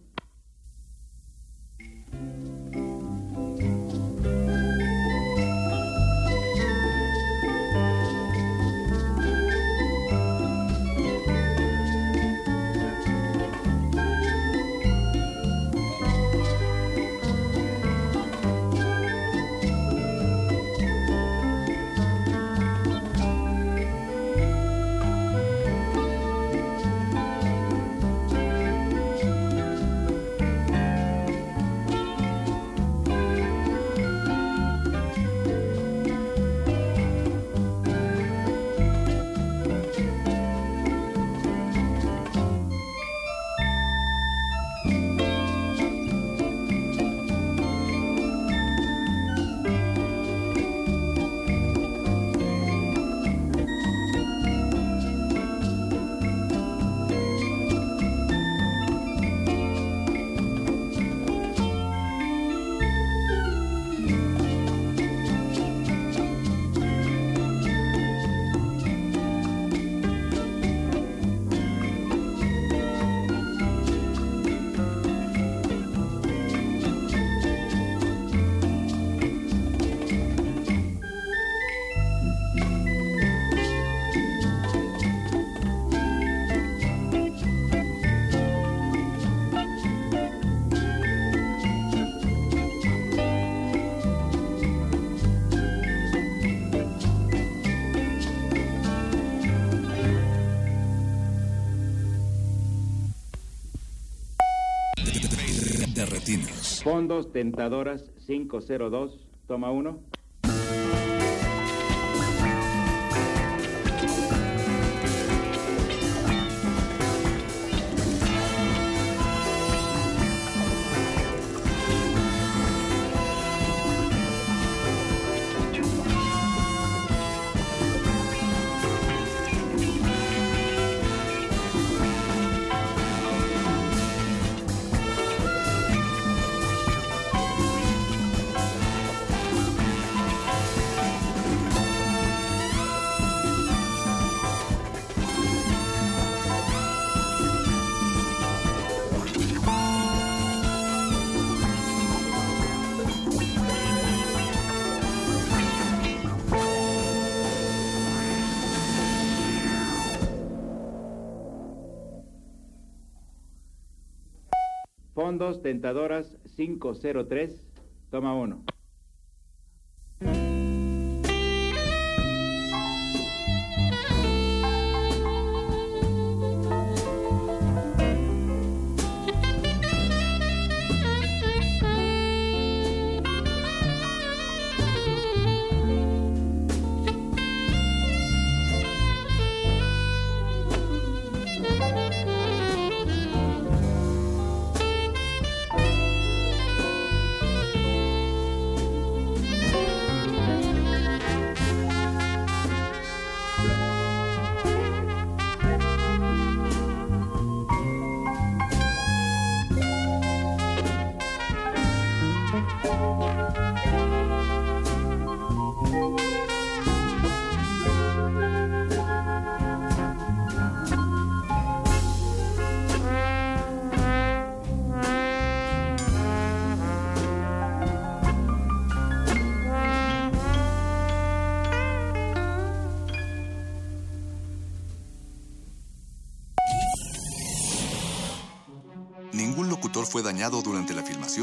Fondos Tentadoras 502, toma 1. Fondos Tentadoras 503, toma 1.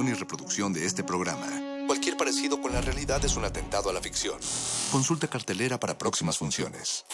Y reproducción de este programa. Cualquier parecido con la realidad es un atentado a la ficción. Consulta cartelera para próximas funciones.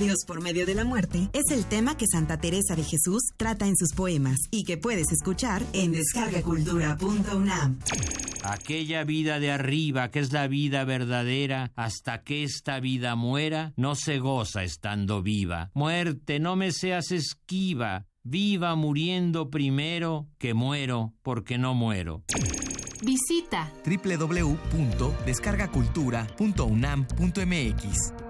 Dios por medio de la muerte es el tema que Santa Teresa de Jesús trata en sus poemas y que puedes escuchar en descargacultura.unam. Aquella vida de arriba, que es la vida verdadera, hasta que esta vida muera, no se goza estando viva. Muerte, no me seas esquiva, viva muriendo primero que muero porque no muero. Visita www.descargacultura.unam.mx.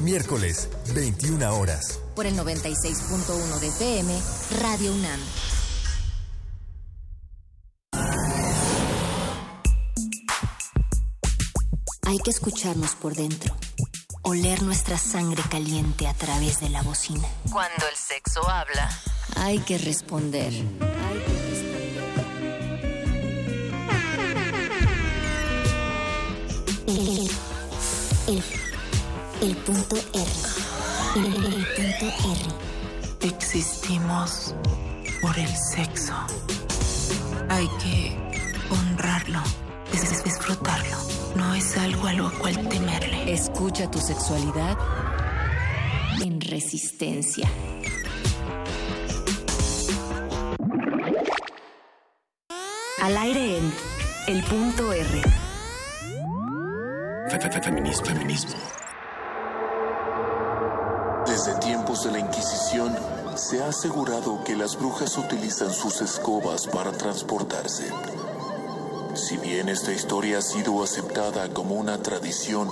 Miércoles, 21 horas. Por el 96.1 de FM, Radio UNAM. Hay que escucharnos por dentro. Oler nuestra sangre caliente a través de la bocina. Cuando el sexo habla. Hay que responder. El, el, el punto R. El, el punto R. Existimos por el sexo. Hay que honrarlo, es disfrutarlo. No es algo a lo cual temerle. Escucha tu sexualidad en resistencia. Al aire en El punto R. Feminismo, feminismo. De la Inquisición, se ha asegurado que las brujas utilizan sus escobas para transportarse. Si bien esta historia ha sido aceptada como una tradición,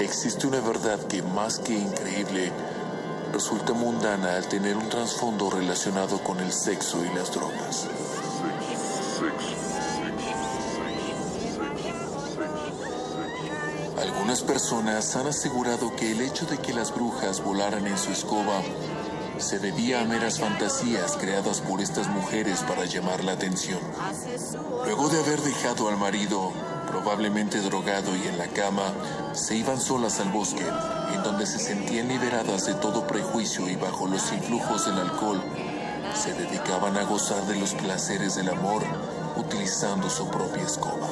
existe una verdad que más que increíble, resulta mundana al tener un trasfondo relacionado con el sexo y las drogas. Personas han asegurado que el hecho de que las brujas volaran en su escoba se debía a meras fantasías creadas por estas mujeres para llamar la atención. Luego de haber dejado al marido, probablemente drogado y en la cama, se iban solas al bosque, en donde se sentían liberadas de todo prejuicio y bajo los influjos del alcohol, se dedicaban a gozar de los placeres del amor utilizando su propia escoba.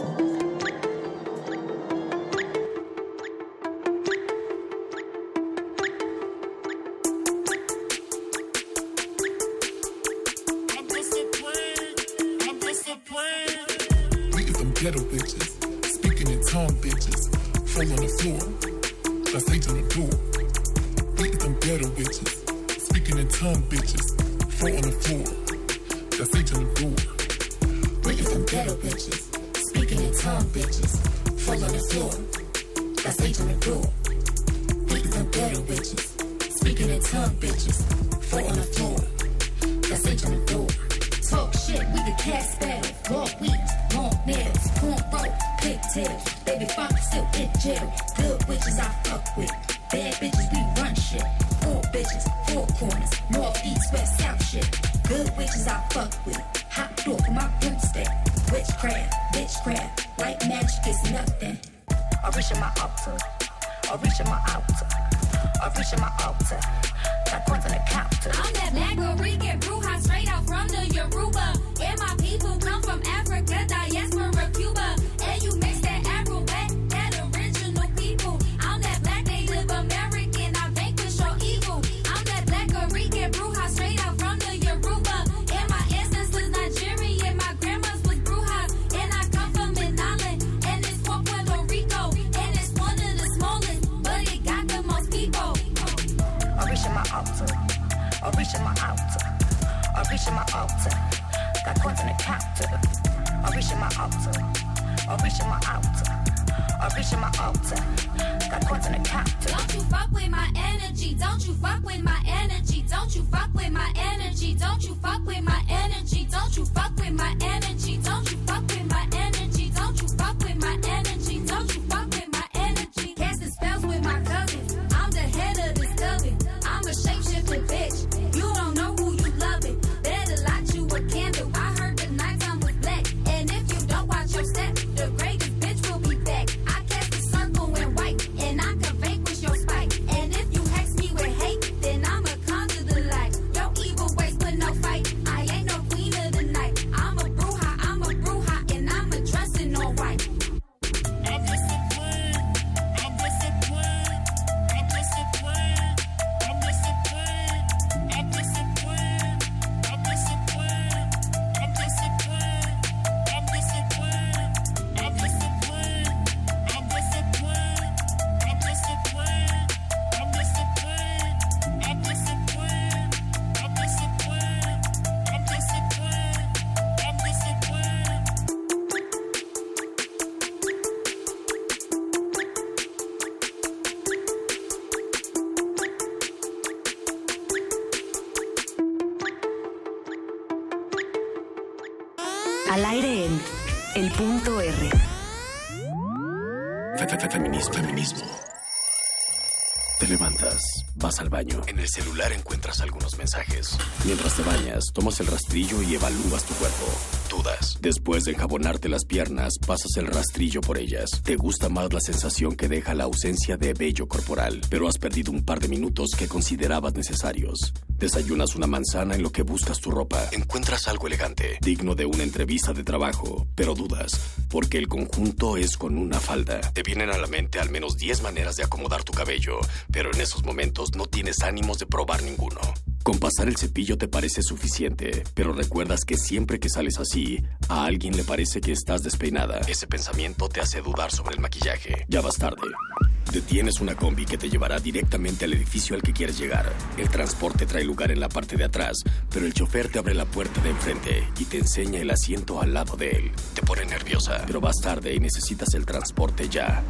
Vas al baño. En el celular encuentras algunos mensajes. Mientras te bañas, tomas el rastrillo y evalúas tu cuerpo. Dudas. Después de enjabonarte las piernas, pasas el rastrillo por ellas. Te gusta más la sensación que deja la ausencia de vello corporal, pero has perdido un par de minutos que considerabas necesarios. Desayunas una manzana en lo que buscas tu ropa. Encuentras algo elegante, digno de una entrevista de trabajo, pero dudas, porque el conjunto es con una falda. Te vienen a la mente al menos 10 maneras de acomodar tu cabello, pero en esos momentos no tienes ánimos de probar ninguno. Con pasar el cepillo te parece suficiente, pero recuerdas que siempre que sales así, a alguien le parece que estás despeinada. Ese pensamiento te hace dudar sobre el maquillaje. Ya vas tarde. Detienes una combi que te llevará directamente al edificio al que quieres llegar. El transporte trae lugar en la parte de atrás, pero el chofer te abre la puerta de enfrente y te enseña el asiento al lado de él. Te pone nerviosa, pero vas tarde y necesitas el transporte ya.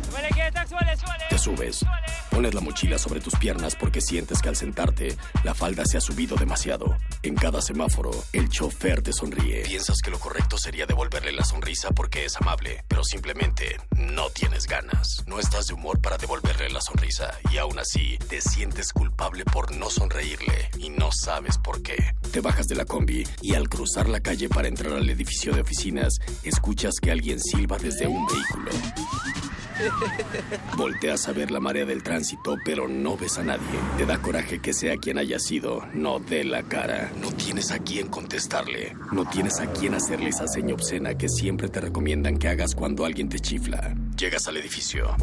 Te subes. Pones la mochila sobre tus piernas porque sientes que al sentarte, la falda se ha subido demasiado. En cada semáforo, el chofer te sonríe. Piensas que lo correcto sería devolverle la sonrisa porque es amable, pero simplemente no tienes ganas. No estás de humor para devolverle la sonrisa y aún así te sientes culpable por no sonreírle y no sabes por qué. Te bajas de la combi y al cruzar la calle para entrar al edificio de oficinas, escuchas que alguien silba desde un vehículo. Volteas a ver la marea del tránsito, pero no ves a nadie. Te da coraje que sea quien haya sido, no dé la cara. No tienes a quién contestarle. No tienes a quién hacerle esa seña obscena que siempre te recomiendan que hagas cuando alguien te chifla. Llegas al edificio.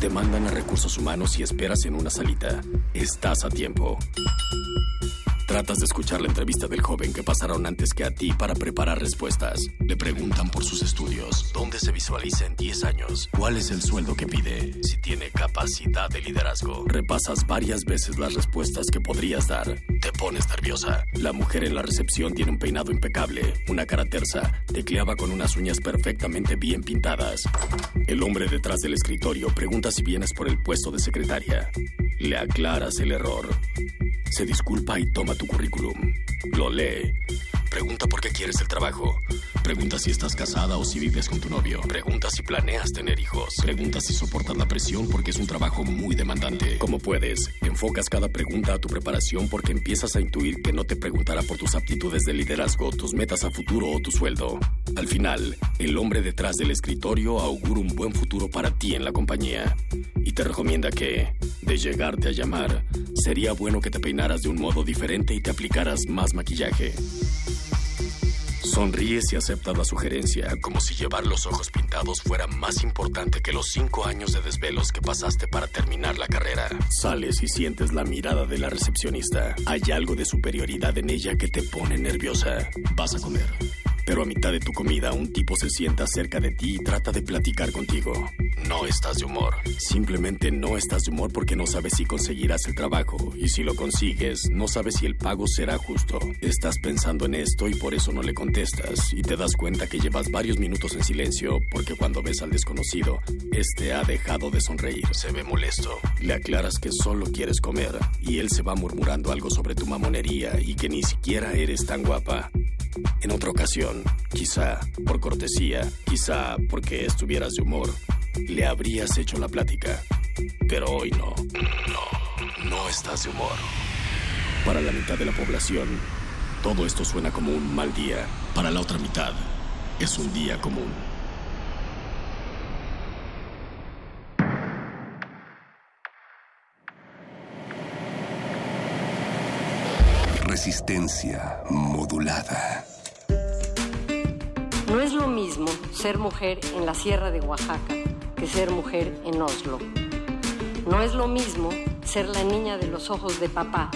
Te mandan a recursos humanos y esperas en una salita. Estás a tiempo. Tratas de escuchar la entrevista del joven que pasaron antes que a ti para preparar respuestas. Le preguntan por sus estudios, dónde se visualiza en 10 años, cuál es el sueldo que pide, si tiene capacidad de liderazgo. Repasas varias veces las respuestas que podrías dar. Te pones nerviosa. La mujer en la recepción tiene un peinado impecable, una cara tersa, tecleaba con unas uñas perfectamente bien pintadas. El hombre detrás del escritorio pregunta si vienes por el puesto de secretaria. Le aclaras el error. Se disculpa y toma tu currículum. Lo lee. Pregunta por qué quieres el trabajo. Pregunta si estás casada o si vives con tu novio. Pregunta si planeas tener hijos. Pregunta si soportas la presión porque es un trabajo muy demandante. Como puedes, enfocas cada pregunta a tu preparación porque empiezas a intuir que no te preguntará por tus aptitudes de liderazgo, tus metas a futuro o tu sueldo. Al final, el hombre detrás del escritorio augura un buen futuro para ti en la compañía. Y te recomienda que, de llegarte a llamar, sería bueno que te peinaras de un modo diferente y te aplicaras más maquillaje. Sonríes y aceptas la sugerencia, como si llevar los ojos pintados fuera más importante que los cinco años de desvelos que pasaste para terminar la carrera. Sales y sientes la mirada de la recepcionista. Hay algo de superioridad en ella que te pone nerviosa. Vas a comer. Pero a mitad de tu comida, un tipo se sienta cerca de ti y trata de platicar contigo. No estás de humor. Simplemente no estás de humor porque no sabes si conseguirás el trabajo. Y si lo consigues, no sabes si el pago será justo. Estás pensando en esto y por eso no le contestas. Y te das cuenta que llevas varios minutos en silencio porque cuando ves al desconocido, este ha dejado de sonreír. Se ve molesto. Le aclaras que solo quieres comer y él se va murmurando algo sobre tu mamonería y que ni siquiera eres tan guapa. En otra ocasión, quizá por cortesía, quizá porque estuvieras de humor, le habrías hecho la plática. Pero hoy no. No, no estás de humor. Para la mitad de la población, todo esto suena como un mal día. Para la otra mitad, es un día común. Resistencia modulada. No es lo mismo ser mujer en la Sierra de Oaxaca que ser mujer en Oslo. No es lo mismo ser la niña de los ojos de papá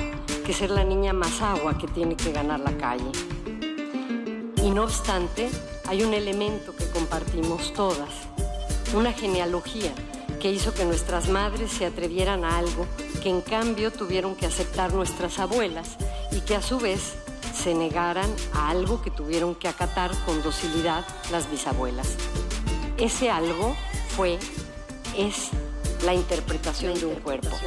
que ser la niña más agua que tiene que ganar la calle. Y no obstante, hay un elemento que compartimos todas, una genealogía que hizo que nuestras madres se atrevieran a algo que en cambio tuvieron que aceptar nuestras abuelas y que a su vez se negaran a algo que tuvieron que acatar con docilidad las bisabuelas. Ese algo fue, es la interpretación de un cuerpo. Las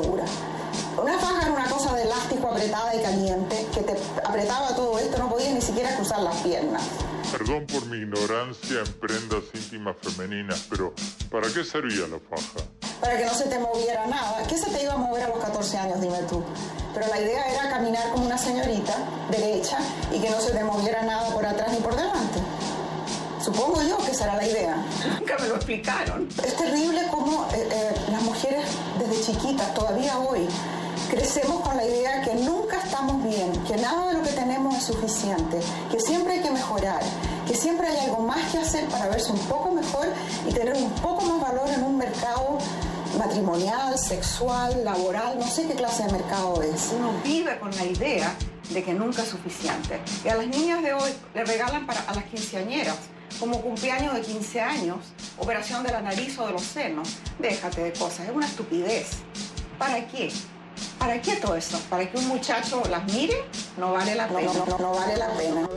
segura. Una faja era una cosa de elástico apretada y caliente que te apretaba todo esto, no podías ni siquiera cruzar las piernas. Perdón por mi ignorancia en prendas íntimas femeninas, pero ¿para qué servía la faja? Para que no se te moviera nada. ¿Qué se te iba a mover a los 14 años, dime tú? Pero la idea era caminar como una señorita, derecha, y que no se te moviera nada por atrás ni por delante. Supongo yo que esa era la idea. Nunca me lo explicaron. Es terrible cómo eh, eh, las mujeres desde chiquitas, todavía hoy, crecemos con la idea que nunca estamos bien, que nada de lo que tenemos es suficiente, que siempre hay que mejorar, que siempre hay algo más que hacer para verse un poco mejor y tener un poco más valor en un mercado matrimonial, sexual, laboral, no sé qué clase de mercado es. Uno vive con la idea de que nunca es suficiente. Y a las niñas de hoy le regalan para, a las quinceañeras, como cumpleaños de 15 años, operación de la nariz o de los senos. Déjate de cosas, es una estupidez. ¿Para qué? ¿Para qué todo eso? ¿Para que un muchacho las mire? No vale la pena. No, no, no vale la pena.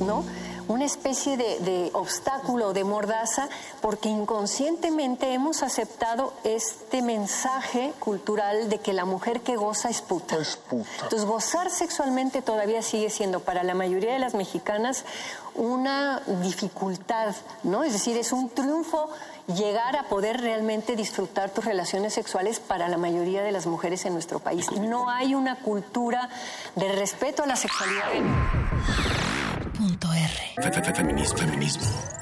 ¿No? Una especie de, de obstáculo, de mordaza, porque inconscientemente hemos aceptado este mensaje cultural de que la mujer que goza es puta. Entonces, gozar sexualmente todavía sigue siendo para la mayoría de las mexicanas una dificultad, ¿no? Es decir, es un triunfo llegar a poder realmente disfrutar tus relaciones sexuales para la mayoría de las mujeres en nuestro país. No hay una cultura de respeto a la sexualidad. Feminismo.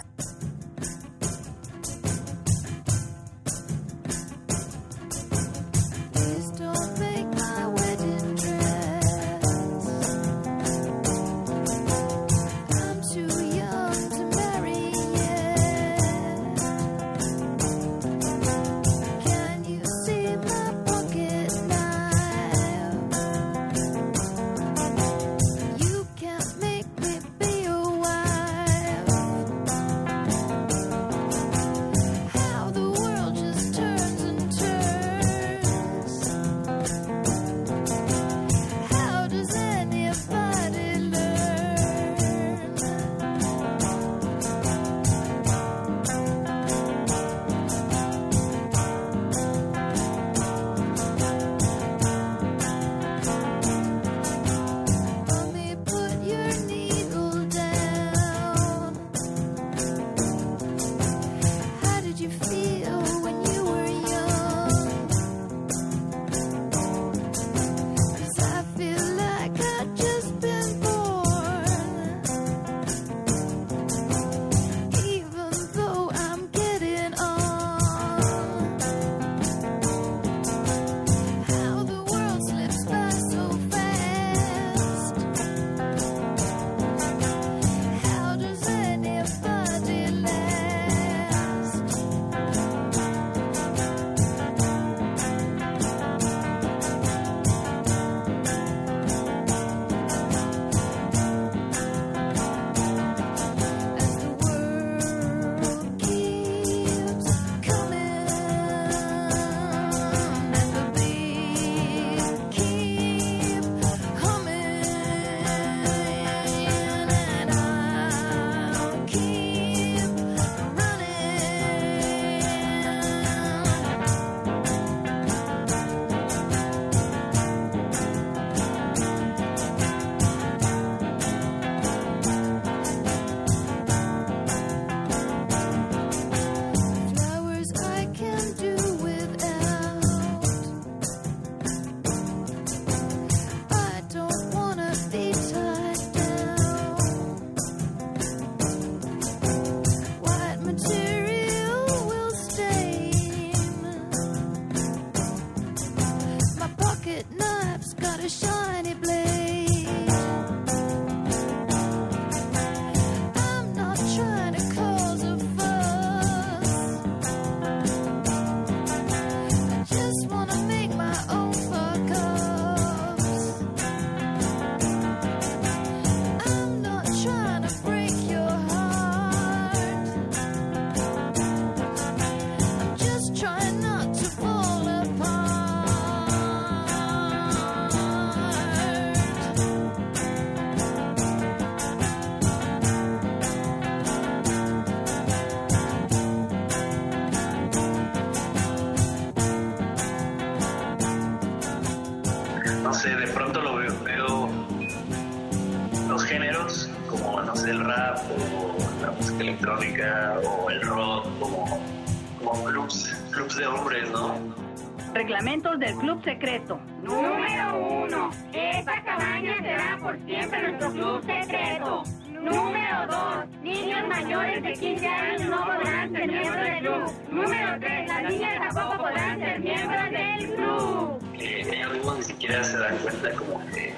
Reglamentos del Club Secreto. Número uno. Esta cabaña será por siempre nuestro club secreto. Número dos. Niños mayores de 15 años no podrán ser miembros del club. Número tres. Las niñas tampoco podrán ser miembros del club. Que ellos mismos ni siquiera se dan cuenta como que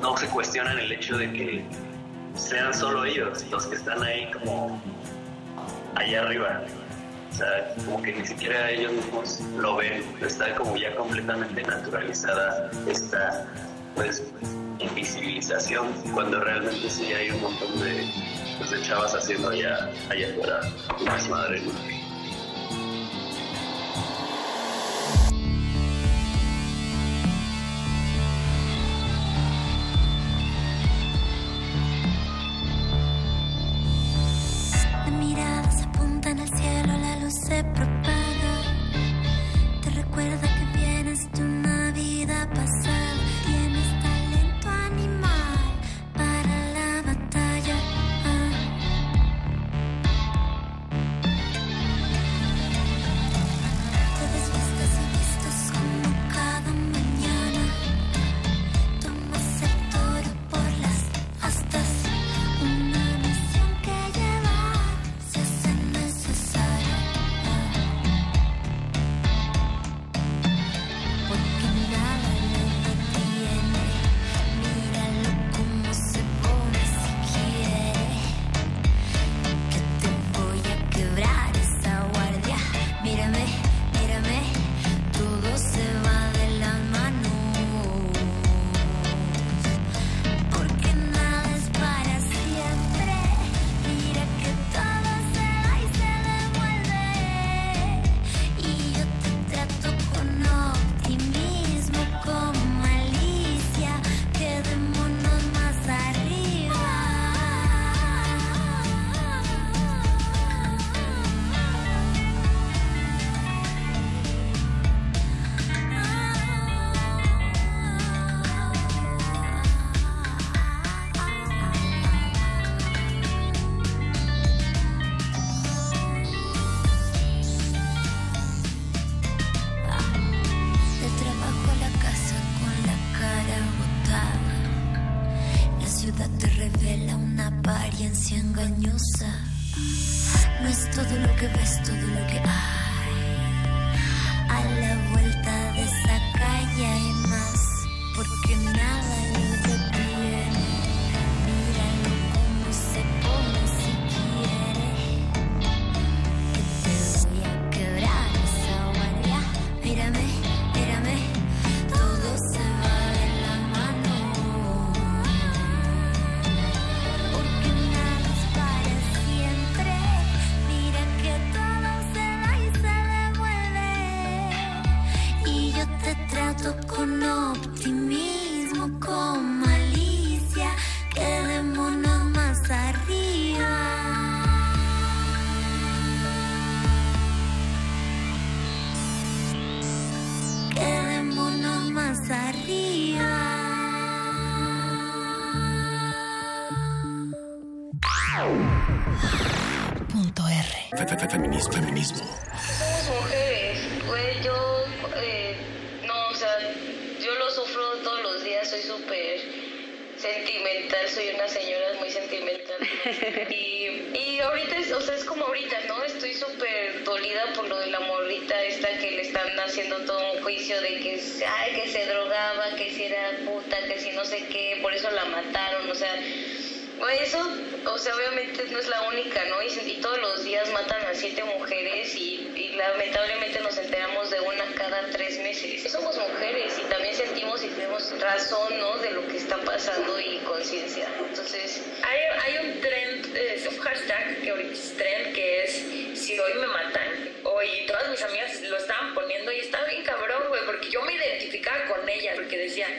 no se cuestionan el hecho de que sean solo ellos los que están ahí como allá arriba. O sea, como que ni siquiera ellos mismos lo ven. Está como ya completamente naturalizada esta, pues, invisibilización, cuando realmente sí hay un montón de, pues, chavas haciendo allá, allá afuera más madre, ¿no? (laughs) y, y ahorita, es, o sea, es como ahorita, ¿no? Estoy súper dolida por lo de la morrita esta que le están haciendo todo un juicio de que, ay, que se drogaba, que si era puta, que si no sé qué, por eso la mataron, o sea... Eso, o sea, obviamente no es la única, ¿no? Y, y todos los días matan a siete mujeres y, lamentablemente nos enteramos de una cada tres meses. Somos mujeres y también sentimos y tenemos razón, ¿no? De lo que está pasando y conciencia. Entonces, Hay, hay un trend, eh, un hashtag que ahorita es trend que es si hoy me matan. Hoy todas mis amigas lo estaban poniendo y estaba bien cabrón, güey, porque yo me identificaba con ellas, porque decían,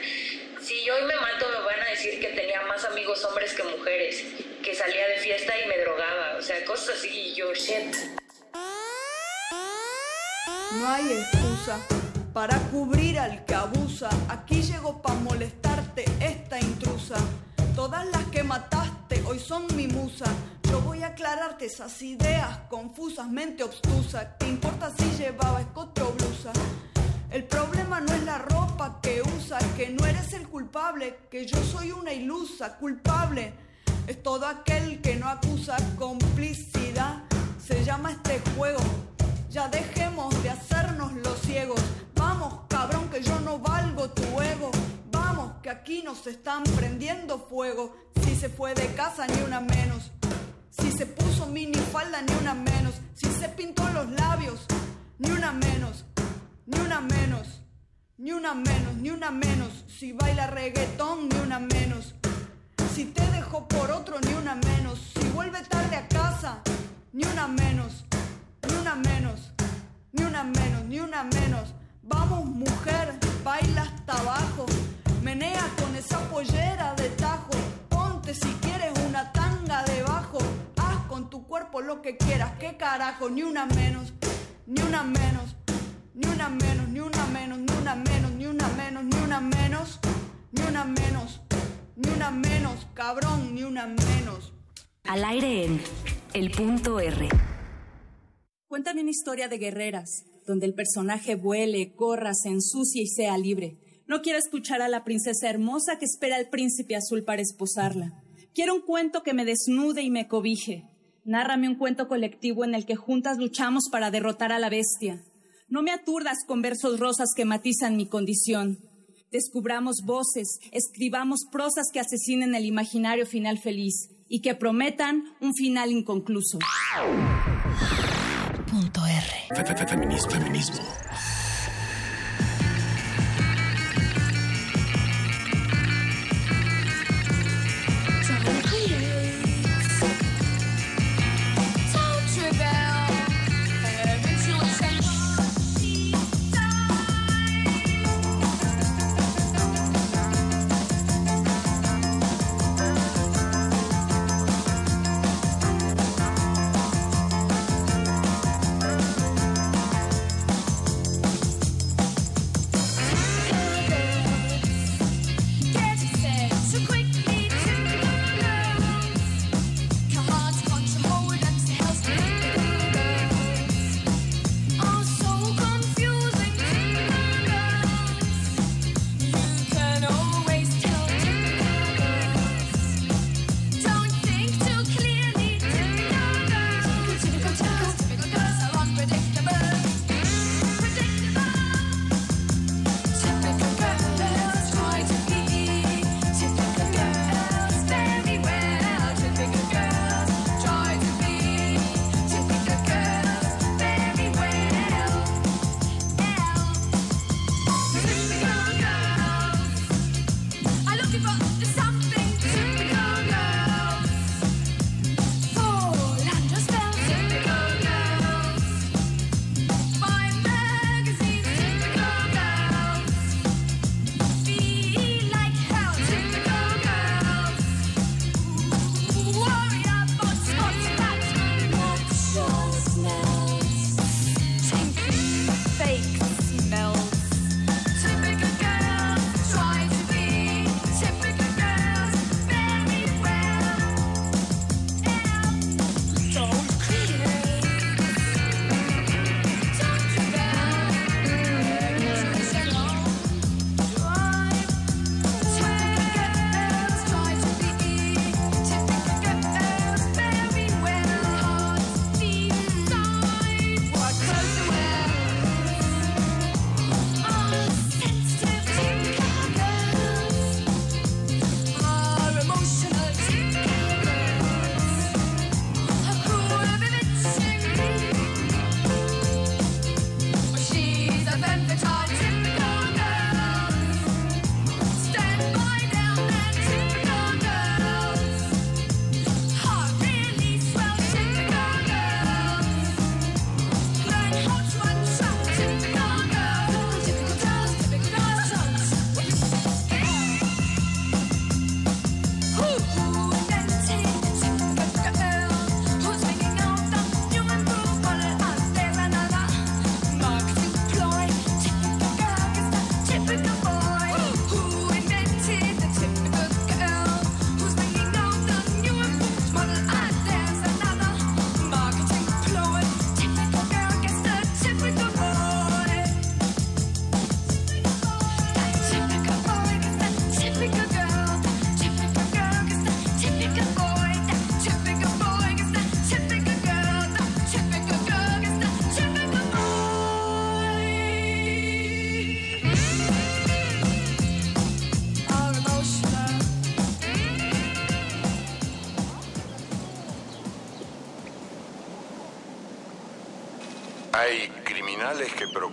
si hoy me mato me van a decir que tenía más amigos hombres que mujeres, que salía de fiesta y me drogaba, o sea, cosas así y yo, shit. No hay excusa para cubrir al que abusa. Aquí llego para molestarte esta intrusa. Todas las que mataste hoy son mi musa. Yo voy a aclararte esas ideas confusas, mente obstusa. ¿Qué importa si llevaba escote o blusa? El problema no es la ropa que usa, que no eres el culpable, que yo soy una ilusa, culpable. Es todo aquel que no acusa complicidad. Se llama este juego. Ya dejemos de hacernos los ciegos. Vamos, cabrón, que yo no valgo tu ego. Vamos, que aquí nos están prendiendo fuego. Si se fue de casa, ni una menos. Si se puso minifalda, ni una menos. Si se pintó los labios, ni una menos. Ni una menos. Ni una menos, ni una menos. Si baila reggaetón, ni una menos. Si te dejó por otro, ni una menos. Si vuelve tarde a casa, ni una menos. Ni una menos. Ni una menos, ni una menos. Vamos, mujer, baila hasta abajo. Menea con esa pollera de tajo. Ponte si quieres una tanga debajo. Haz con tu cuerpo lo que quieras. ¿Qué carajo? Ni una menos. Ni una menos. Ni una menos, ni una menos, ni una menos, ni una menos, ni una menos. Ni una menos. Ni una menos, cabrón, ni una menos. Al aire en El Punto R. Cuéntame una historia de guerreras, donde el personaje vuele, corra, se ensucie y sea libre. No quiero escuchar a la princesa hermosa que espera al príncipe azul para esposarla. Quiero un cuento que me desnude y me cobije. Nárrame un cuento colectivo en el que juntas luchamos para derrotar a la bestia. No me aturdas con versos rosas que matizan mi condición. Descubramos voces, escribamos prosas que asesinen el imaginario final feliz y que prometan un final inconcluso. Punto R. Feminismo. Feminismo.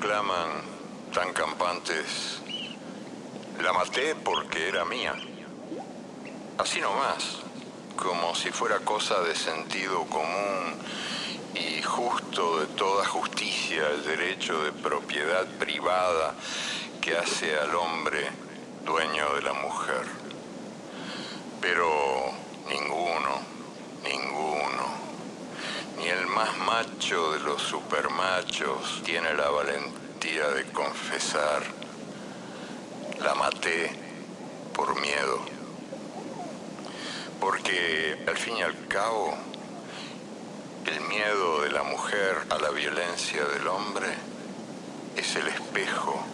Proclaman tan campantes, la maté porque era mía. Así nomás, como si fuera cosa de sentido común y justo de toda justicia el derecho de propiedad privada que hace al hombre dueño de la mujer. Pero ninguno, ninguno, ni el más macho de los supermachos tiene la valentía de confesar, la por miedo. Porque al fin y al cabo, el miedo de la mujer a la violencia del hombre es el espejo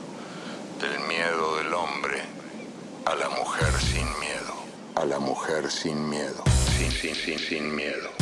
del miedo del hombre a la mujer sin miedo. A la mujer sin miedo. Sin, sin, sin, sin miedo.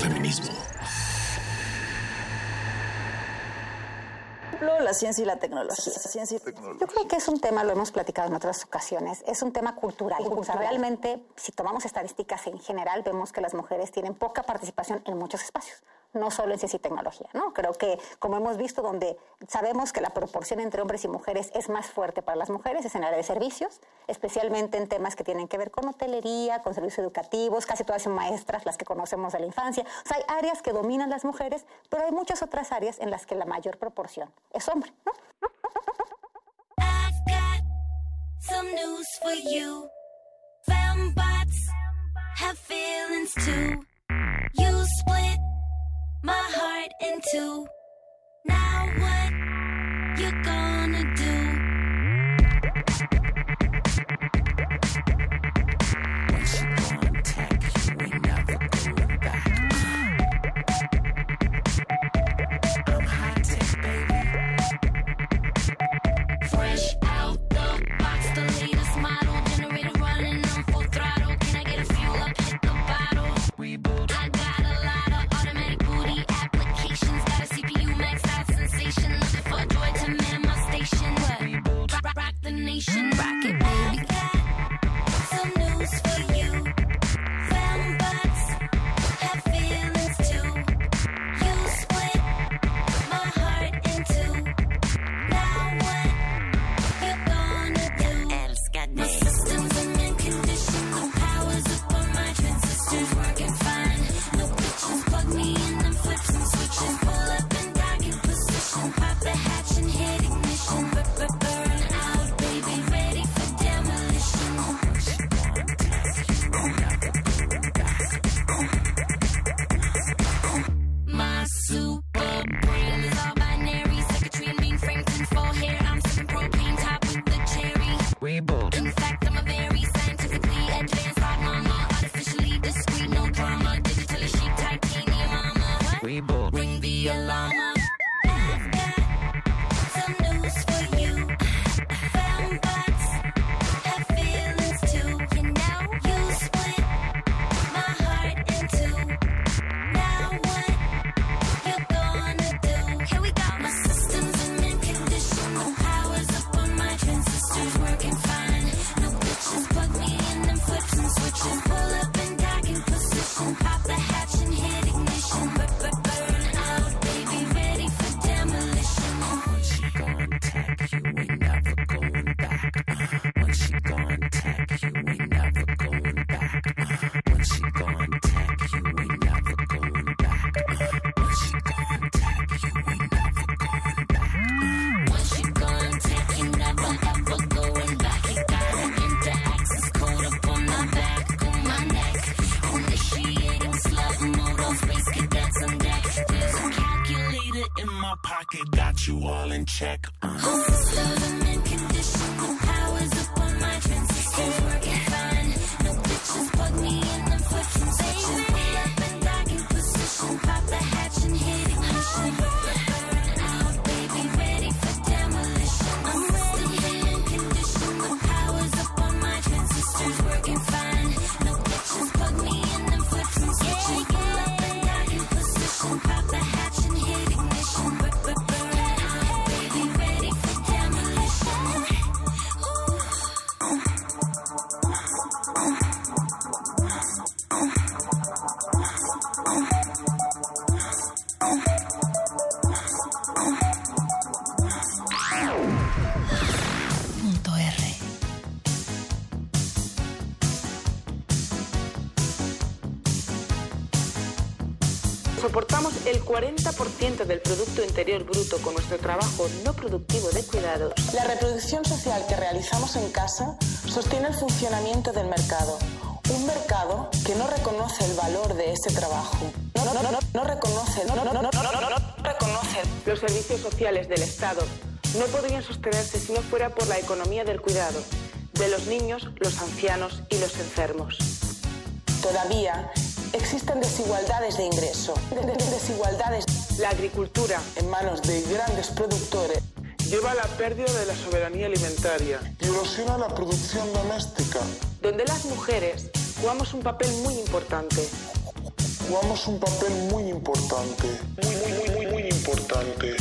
Feminismo. La ciencia y la tecnología. Ciencia y Yo creo que es un tema, lo hemos platicado en otras ocasiones, es un tema cultural. O sea, realmente, si tomamos estadísticas en general, vemos que las mujeres tienen poca participación en muchos espacios, no solo en ciencia y tecnología, ¿no? Creo que, como hemos visto, donde sabemos que la proporción entre hombres y mujeres es más fuerte para las mujeres es en el área de servicios, especialmente en temas que tienen que ver con hotelería, con servicios educativos, casi todas son maestras las que conocemos de la infancia. O sea, hay áreas que dominan las mujeres, pero hay muchas otras áreas en las que la mayor proporción es hombre, ¿no? Some news for you. Fembots have feelings too. You split my heart in two. Now what you going We 30% del Producto Interior Bruto con nuestro trabajo no productivo de cuidados, la reproducción social que realizamos en casa sostiene el funcionamiento del mercado. Un mercado que no reconoce el valor de ese trabajo. No, no, no, no reconoce, no, no, no, no, no, reconoce. Los servicios sociales del Estado no podrían sostenerse si no fuera por la economía del cuidado de los niños, los ancianos y los enfermos. Todavía existen desigualdades de ingreso, desigualdades la agricultura en manos de grandes productores lleva a la pérdida de la soberanía alimentaria. Y erosiona la producción doméstica. Donde las mujeres jugamos un papel muy importante. Jugamos un papel muy importante. Muy, muy, muy, muy, muy importante.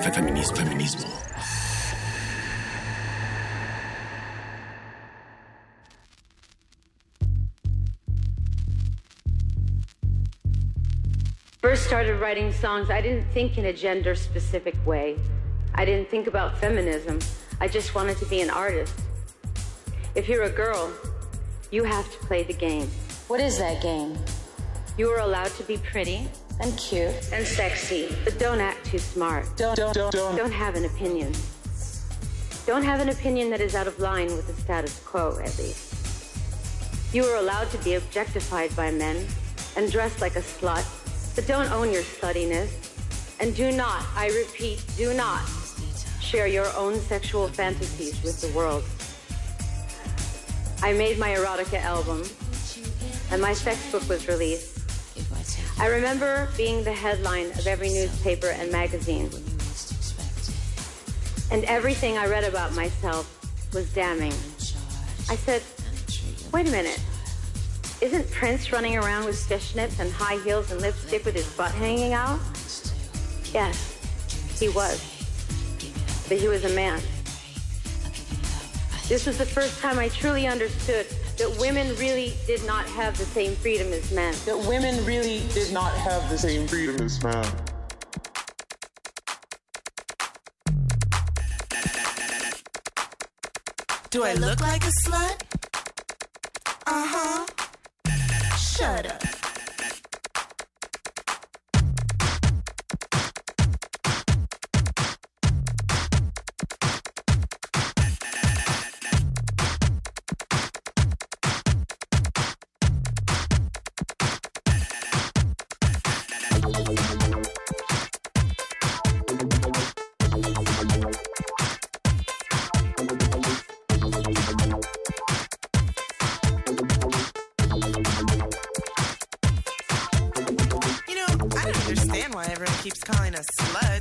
Feminismo. Feminismo. first started writing songs, I didn't think in a gender specific way. I didn't think about feminism. I just wanted to be an artist. If you're a girl, you have to play the game. What is that game? You are allowed to be pretty and cute and sexy, but don't act too smart. Don't- don't- don't- don't. Don't have an opinion. Don't have an opinion that is out of line with the status quo, at least. You are allowed to be objectified by men and dress like a slut, but don't own your sluttiness. And do not, I repeat, do not share your own sexual fantasies with the world. I made my erotica album, and my sex book was released. I remember being the headline of every newspaper and magazine. And everything I read about myself was damning. I said, wait a minute. Isn't Prince running around with fishnets and high heels and lipstick with his butt hanging out? Yes, he was. But he was a man. This was the first time I truly understood that women really did not have the same freedom as men. That women really did not have the same freedom as men. Do I look like a slut? Uh huh. Shut up. a slut.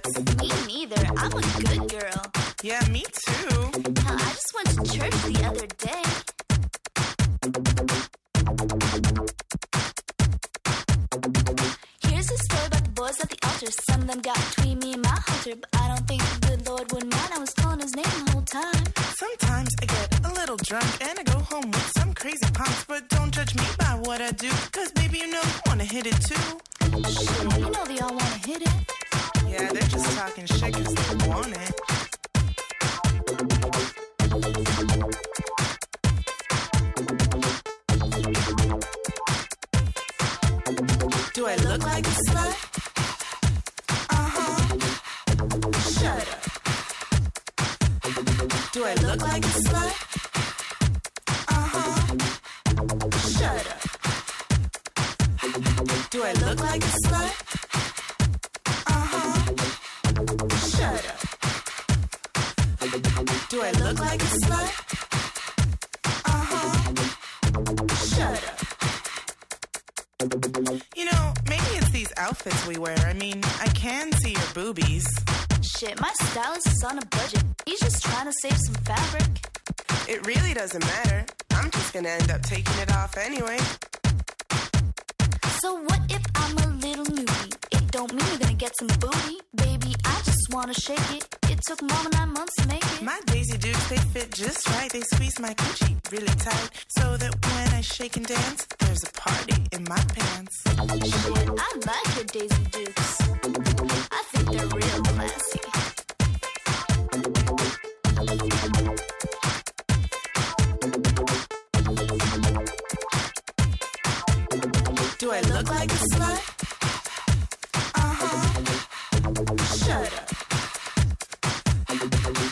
Shit, my stylist is on a budget. He's just trying to save some fabric. It really doesn't matter. I'm just gonna end up taking it off anyway. So what if I'm a little newbie? It don't mean you're gonna get some booty. Baby, I just wanna shake it. It took more than nine months to make it. My Daisy Dukes, they fit just right. They squeeze my coochie really tight so that when I shake and dance, there's a party in my pants. Shit, I like your Daisy Dukes. I think they're real classy. Do I look like a slut? Uh huh. Shut up.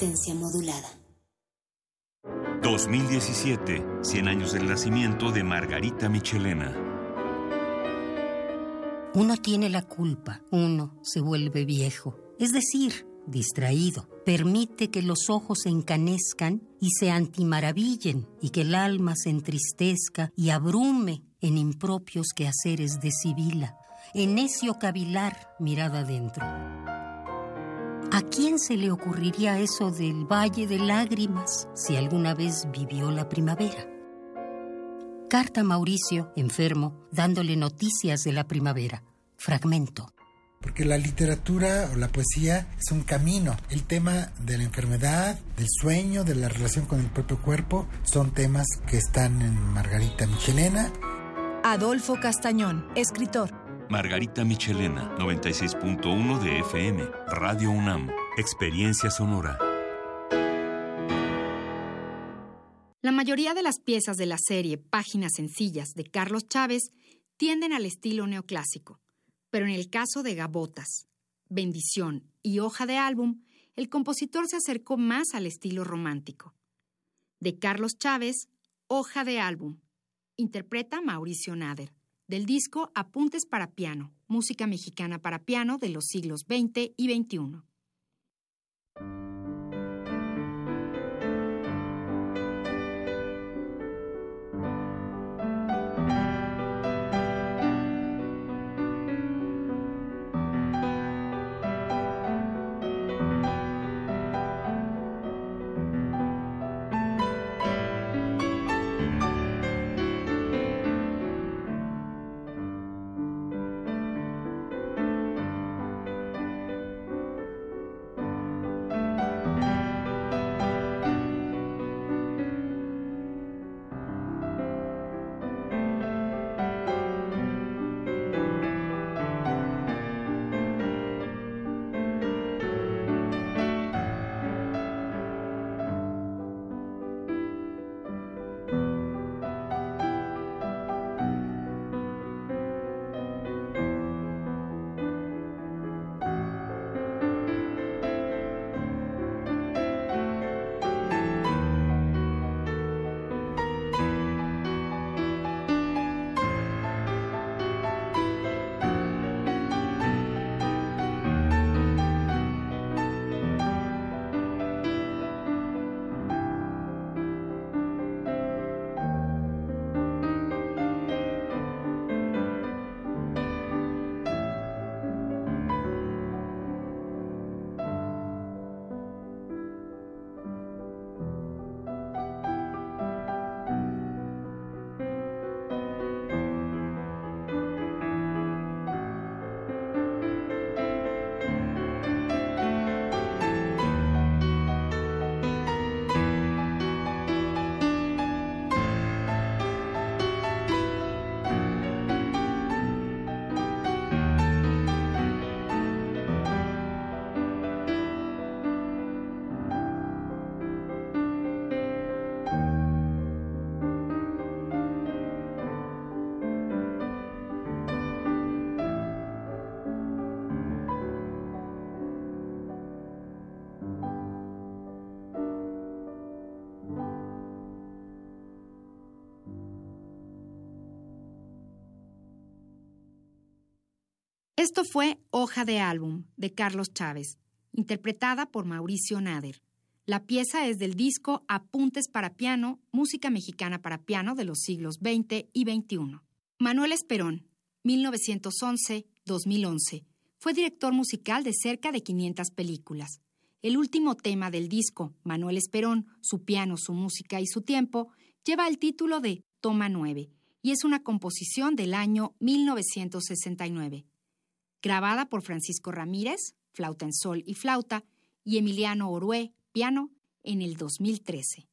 Resistencia modulada. 2017, 100 años del nacimiento de Margarita Michelena. Uno tiene la culpa, uno se vuelve viejo, es decir, distraído. Permite que los ojos se encanezcan y se antimaravillen y que el alma se entristezca y abrume en impropios quehaceres de sibila, en necio cavilar mirada adentro. ¿A quién se le ocurriría eso del Valle de Lágrimas si alguna vez vivió la primavera? Carta a Mauricio, enfermo, dándole noticias de la primavera. Fragmento. Porque la literatura o la poesía es un camino. El tema de la enfermedad, del sueño, de la relación con el propio cuerpo, son temas que están en Margarita Michelena. Adolfo Castañón, escritor. Margarita Michelena, 96.1 de FM, Radio UNAM, Experiencia Sonora. La mayoría de las piezas de la serie Páginas Sencillas de Carlos Chávez tienden al estilo neoclásico, pero en el caso de Gabotas, Bendición y Hoja de Álbum, el compositor se acercó más al estilo romántico. De Carlos Chávez, Hoja de Álbum, interpreta Mauricio Nader del disco Apuntes para Piano, música mexicana para piano de los siglos XX y XXI. Esto fue Hoja de Álbum de Carlos Chávez, interpretada por Mauricio Nader. La pieza es del disco Apuntes para piano, música mexicana para piano de los siglos XX y XXI. Manuel Esperón, 1911-2011, fue director musical de cerca de 500 películas. El último tema del disco, Manuel Esperón, su piano, su música y su tiempo, lleva el título de Toma 9 y es una composición del año 1969 grabada por Francisco Ramírez, flauta en sol y flauta, y Emiliano Orué, piano, en el 2013.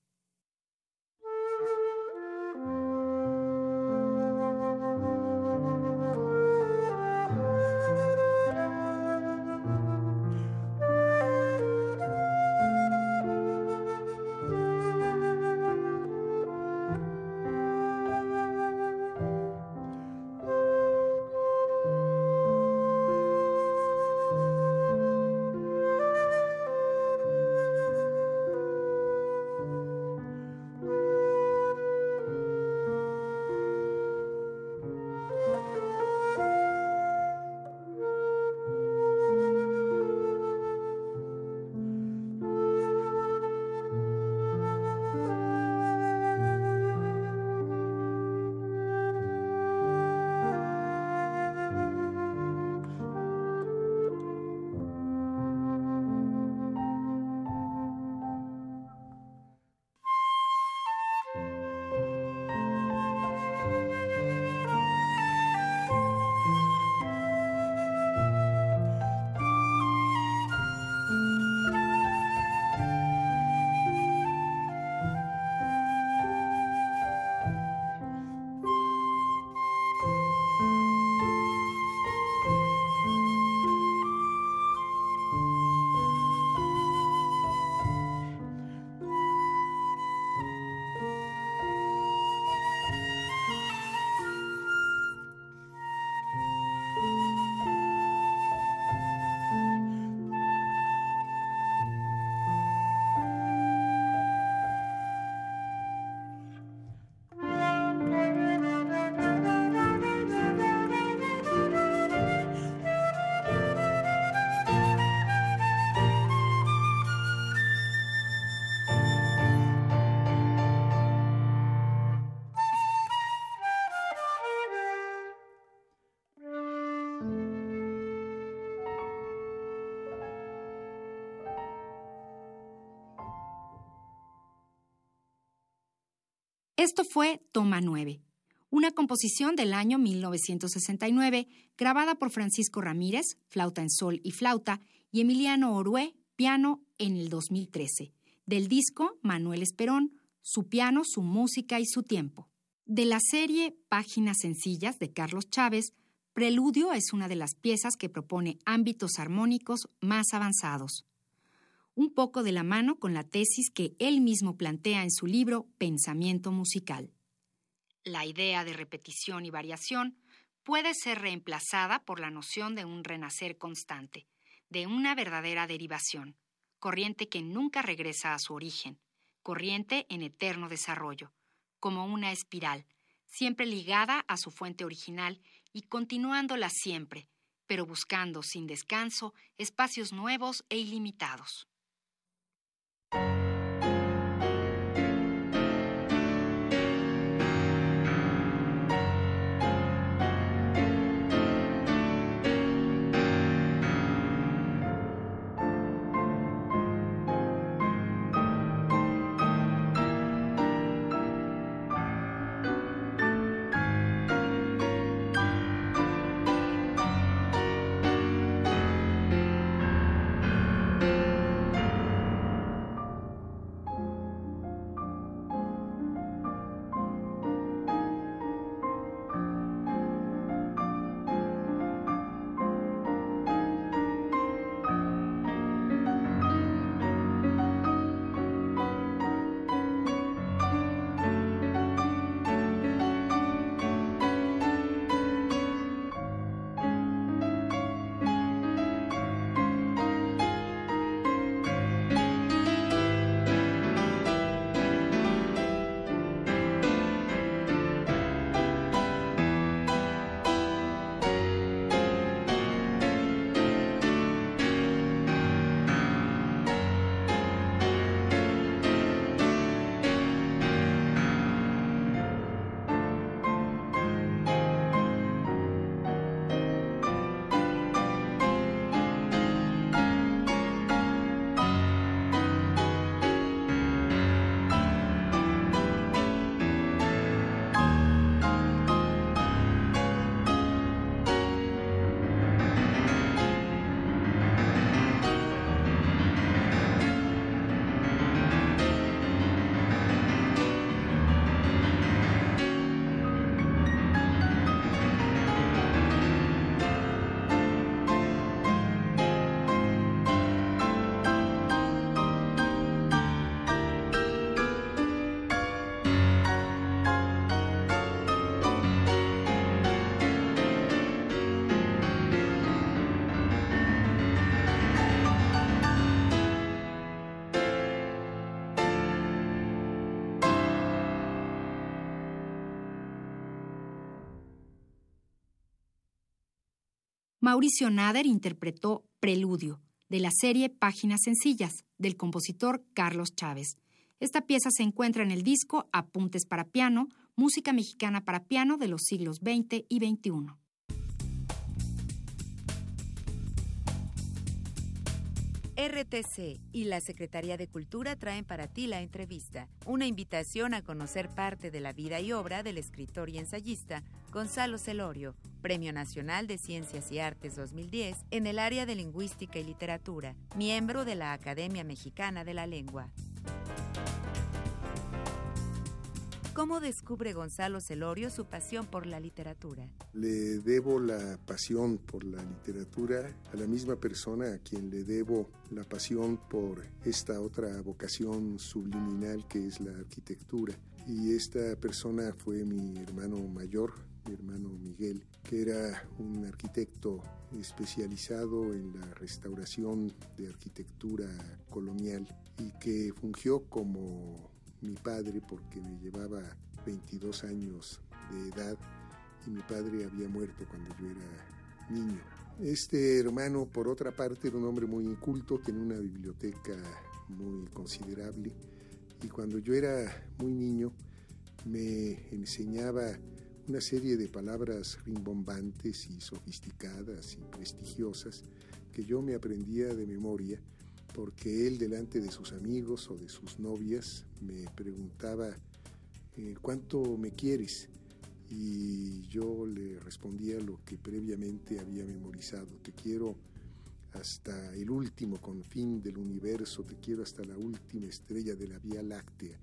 Esto fue Toma 9, una composición del año 1969 grabada por Francisco Ramírez, flauta en sol y flauta, y Emiliano Orué, piano, en el 2013, del disco Manuel Esperón, su piano, su música y su tiempo. De la serie Páginas Sencillas de Carlos Chávez, Preludio es una de las piezas que propone ámbitos armónicos más avanzados. Un poco de la mano con la tesis que él mismo plantea en su libro Pensamiento Musical. La idea de repetición y variación puede ser reemplazada por la noción de un renacer constante, de una verdadera derivación, corriente que nunca regresa a su origen, corriente en eterno desarrollo, como una espiral, siempre ligada a su fuente original y continuándola siempre, pero buscando sin descanso espacios nuevos e ilimitados. Mauricio Nader interpretó Preludio, de la serie Páginas Sencillas, del compositor Carlos Chávez. Esta pieza se encuentra en el disco Apuntes para piano, música mexicana para piano de los siglos XX y XXI. RTC y la Secretaría de Cultura traen para ti la entrevista, una invitación a conocer parte de la vida y obra del escritor y ensayista Gonzalo Celorio, Premio Nacional de Ciencias y Artes 2010 en el área de Lingüística y Literatura, miembro de la Academia Mexicana de la Lengua. ¿Cómo descubre Gonzalo Celorio su pasión por la literatura? Le debo la pasión por la literatura a la misma persona a quien le debo la pasión por esta otra vocación subliminal que es la arquitectura. Y esta persona fue mi hermano mayor, mi hermano Miguel, que era un arquitecto especializado en la restauración de arquitectura colonial y que fungió como mi padre porque me llevaba 22 años de edad y mi padre había muerto cuando yo era niño. Este hermano, por otra parte, era un hombre muy inculto, tenía una biblioteca muy considerable y cuando yo era muy niño me enseñaba una serie de palabras rimbombantes y sofisticadas y prestigiosas que yo me aprendía de memoria porque él delante de sus amigos o de sus novias me preguntaba eh, ¿cuánto me quieres? Y yo le respondía lo que previamente había memorizado, te quiero hasta el último confín del universo, te quiero hasta la última estrella de la Vía Láctea.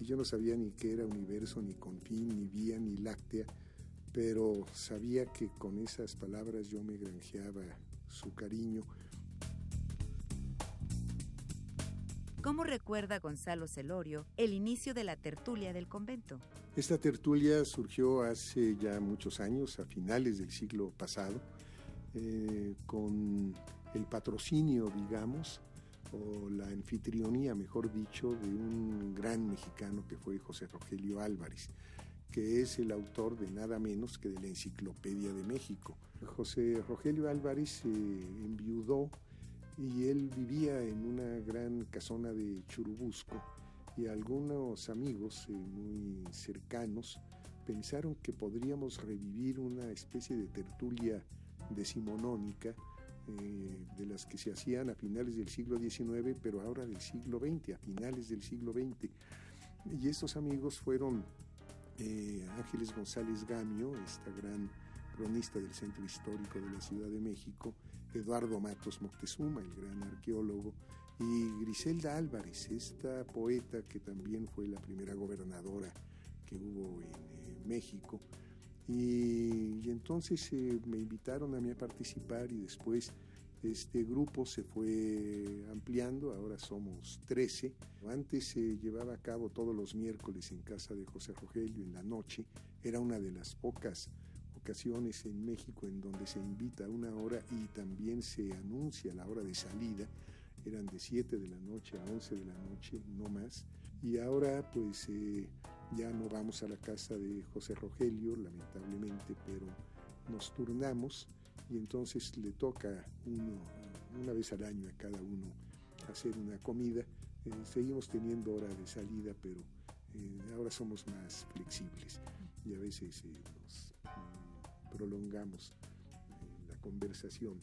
Y yo no sabía ni qué era universo, ni confín, ni vía, ni láctea, pero sabía que con esas palabras yo me granjeaba su cariño. ¿Cómo recuerda Gonzalo Celorio el inicio de la tertulia del convento? Esta tertulia surgió hace ya muchos años, a finales del siglo pasado, eh, con el patrocinio, digamos, o la anfitrionía, mejor dicho, de un gran mexicano que fue José Rogelio Álvarez, que es el autor de nada menos que de la Enciclopedia de México. José Rogelio Álvarez se enviudó y él vivía en una gran casona de Churubusco y algunos amigos eh, muy cercanos pensaron que podríamos revivir una especie de tertulia decimonónica eh, de las que se hacían a finales del siglo XIX, pero ahora del siglo XX, a finales del siglo XX. Y estos amigos fueron eh, Ángeles González Gamio, esta gran cronista del Centro Histórico de la Ciudad de México, Eduardo Matos Moctezuma, el gran arqueólogo, y Griselda Álvarez, esta poeta que también fue la primera gobernadora que hubo en eh, México. Y, entonces eh, me invitaron a mí a participar y después este grupo se fue ampliando, ahora somos 13. Antes se llevaba a cabo todos los miércoles en casa de José Rogelio en la noche, era una de las pocas en México en donde se invita una hora y también se anuncia la hora de salida. Eran de 7 de la noche a 11 de la noche, no más. Y ahora pues eh, ya no vamos a la casa de José Rogelio, lamentablemente, pero nos turnamos y entonces le toca uno, una vez al año a cada uno hacer una comida. Eh, seguimos teniendo hora de salida, pero eh, ahora somos más flexibles y a veces eh, nos prolongamos la conversación.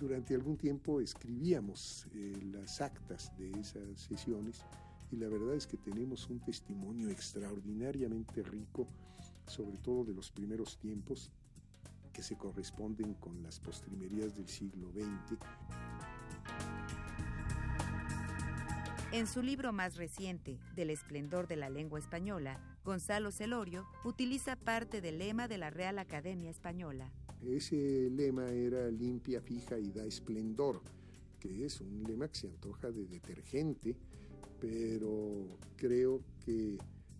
Durante algún tiempo escribíamos las actas de esas sesiones y la verdad es que tenemos un testimonio extraordinariamente rico, sobre todo de los primeros tiempos, que se corresponden con las postrimerías del siglo XX. En su libro más reciente, Del esplendor de la lengua española, Gonzalo Celorio utiliza parte del lema de la Real Academia Española. Ese lema era limpia, fija y da esplendor, que es un lema que se antoja de detergente, pero creo que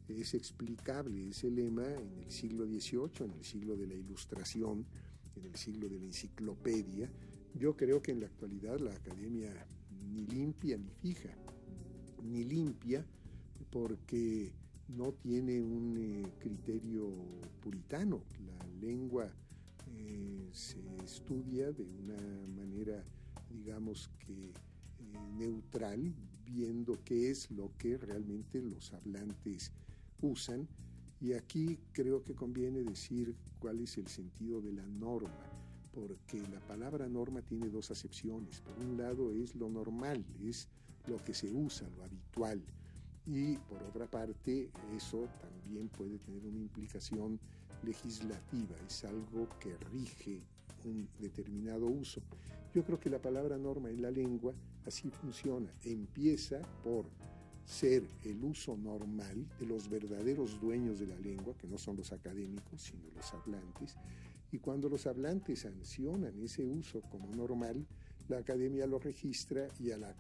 es explicable ese lema en el siglo XVIII, en el siglo de la Ilustración, en el siglo de la Enciclopedia. Yo creo que en la actualidad la academia ni limpia ni fija, ni limpia porque no tiene un eh, criterio puritano. La lengua eh, se estudia de una manera, digamos que eh, neutral, viendo qué es lo que realmente los hablantes usan. Y aquí creo que conviene decir cuál es el sentido de la norma, porque la palabra norma tiene dos acepciones. Por un lado es lo normal, es lo que se usa, lo habitual. Y por otra parte, eso también puede tener una implicación legislativa, es algo que rige un determinado uso. Yo creo que la palabra norma en la lengua así funciona. Empieza por ser el uso normal de los verdaderos dueños de la lengua, que no son los académicos, sino los hablantes, y cuando los hablantes sancionan ese uso como normal, la academia lo registra y al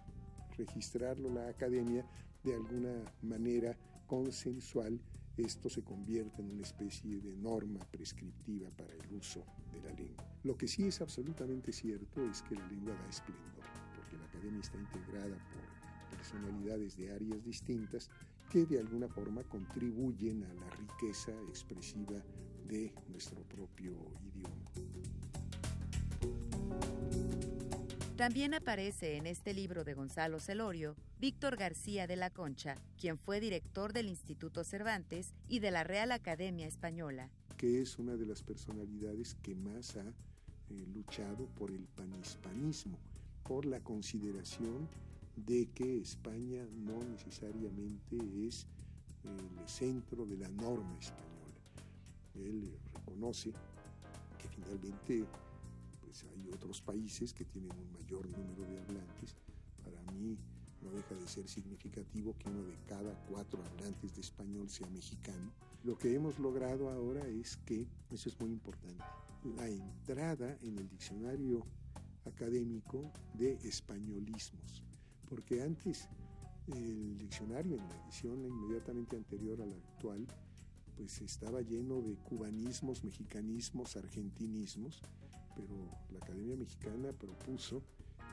registrarlo la academia, de alguna manera consensual, esto se convierte en una especie de norma prescriptiva para el uso de la lengua. Lo que sí es absolutamente cierto es que la lengua da esplendor, porque la academia está integrada por personalidades de áreas distintas que de alguna forma contribuyen a la riqueza expresiva de nuestro propio idioma. También aparece en este libro de Gonzalo Celorio Víctor García de la Concha, quien fue director del Instituto Cervantes y de la Real Academia Española. Que es una de las personalidades que más ha eh, luchado por el panhispanismo, por la consideración de que España no necesariamente es el centro de la norma española. Él reconoce que finalmente pues hay otros países que tienen un mayor número de hablantes. Para mí no deja de ser significativo que uno de cada cuatro hablantes de español sea mexicano. Lo que hemos logrado ahora es que, eso es muy importante, la entrada en el diccionario académico de españolismos, porque antes el diccionario en la edición inmediatamente anterior a la actual pues estaba lleno de cubanismos, mexicanismos, argentinismos, pero la Academia Mexicana propuso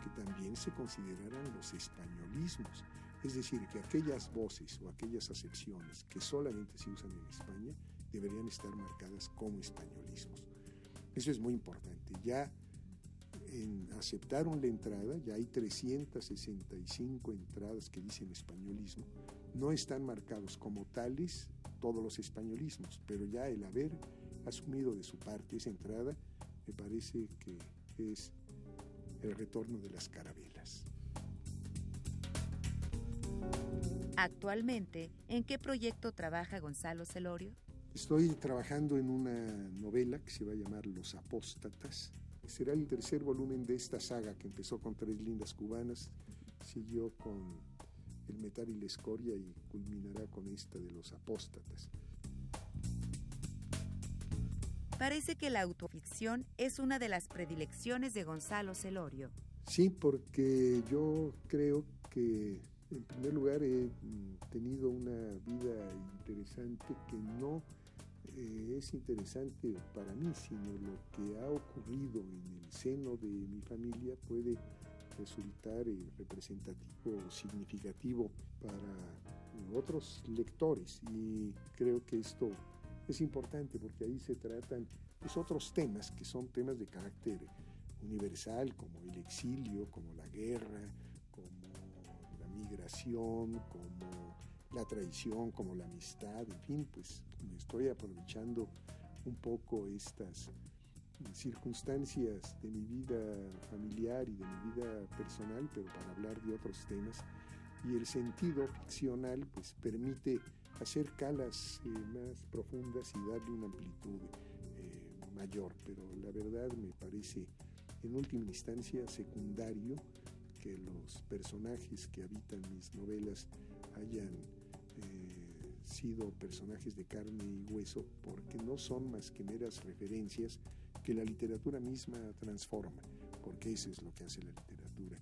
que también se consideraran los españolismos, es decir, que aquellas voces o aquellas acepciones que solamente se usan en España deberían estar marcadas como españolismos. Eso es muy importante. Ya en, aceptaron la entrada, ya hay 365 entradas que dicen españolismo, no están marcados como tales todos los españolismos, pero ya el haber asumido de su parte esa entrada me parece que es el retorno de las carabelas. Actualmente, ¿en qué proyecto trabaja Gonzalo Celorio? Estoy trabajando en una novela que se va a llamar Los Apóstatas. Será el tercer volumen de esta saga que empezó con Tres Lindas Cubanas, siguió con El Metal y la Escoria y culminará con esta de Los Apóstatas. Parece que la autoficción es una de las predilecciones de Gonzalo Celorio. Sí, porque yo creo que en primer lugar he tenido una vida interesante que no eh, es interesante para mí, sino lo que ha ocurrido en el seno de mi familia puede resultar eh, representativo o significativo para otros lectores y creo que esto es importante porque ahí se tratan pues, otros temas que son temas de carácter universal como el exilio, como la guerra, como la migración, como la traición, como la amistad, en fin, pues me estoy aprovechando un poco estas circunstancias de mi vida familiar y de mi vida personal, pero para hablar de otros temas. Y el sentido ficcional pues permite hacer calas eh, más profundas y darle una amplitud eh, mayor, pero la verdad me parece en última instancia secundario que los personajes que habitan mis novelas hayan eh, sido personajes de carne y hueso porque no son más que meras referencias que la literatura misma transforma, porque eso es lo que hace la literatura,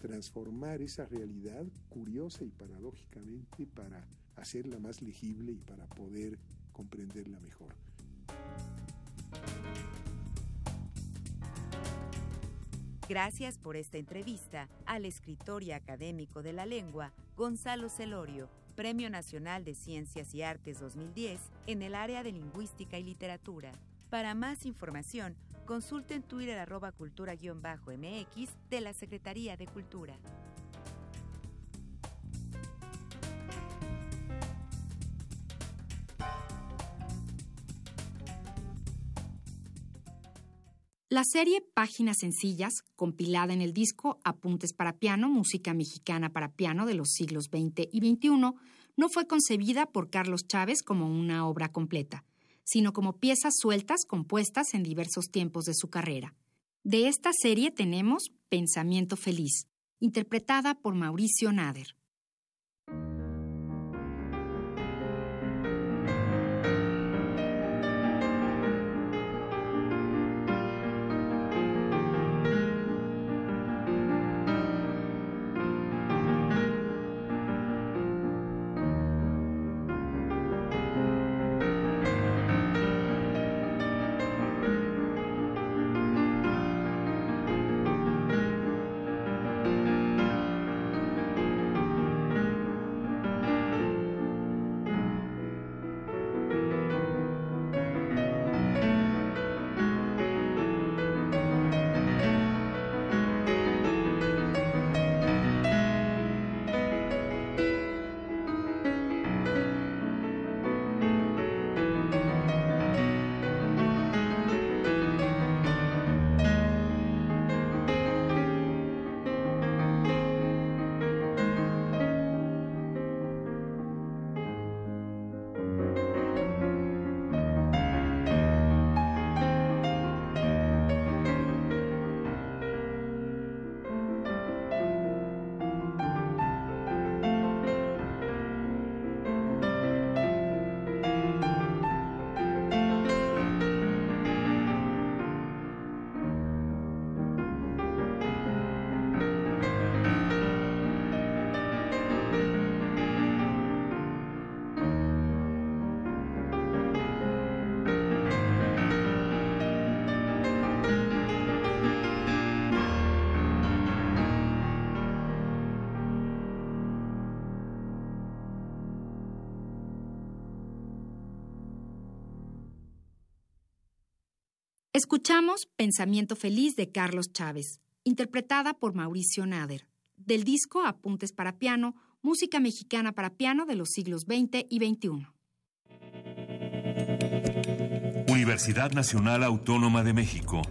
transformar esa realidad curiosa y paradójicamente para hacerla más legible y para poder comprenderla mejor. Gracias por esta entrevista al escritor y académico de la lengua, Gonzalo Celorio, Premio Nacional de Ciencias y Artes 2010 en el área de Lingüística y Literatura. Para más información, consulte en Twitter arroba cultura-mx de la Secretaría de Cultura. La serie Páginas Sencillas, compilada en el disco Apuntes para Piano, Música Mexicana para Piano de los siglos XX y XXI, no fue concebida por Carlos Chávez como una obra completa, sino como piezas sueltas compuestas en diversos tiempos de su carrera. De esta serie tenemos Pensamiento Feliz, interpretada por Mauricio Nader. Escuchamos Pensamiento Feliz de Carlos Chávez, interpretada por Mauricio Nader, del disco Apuntes para Piano, música mexicana para piano de los siglos XX y XXI. Universidad Nacional Autónoma de México.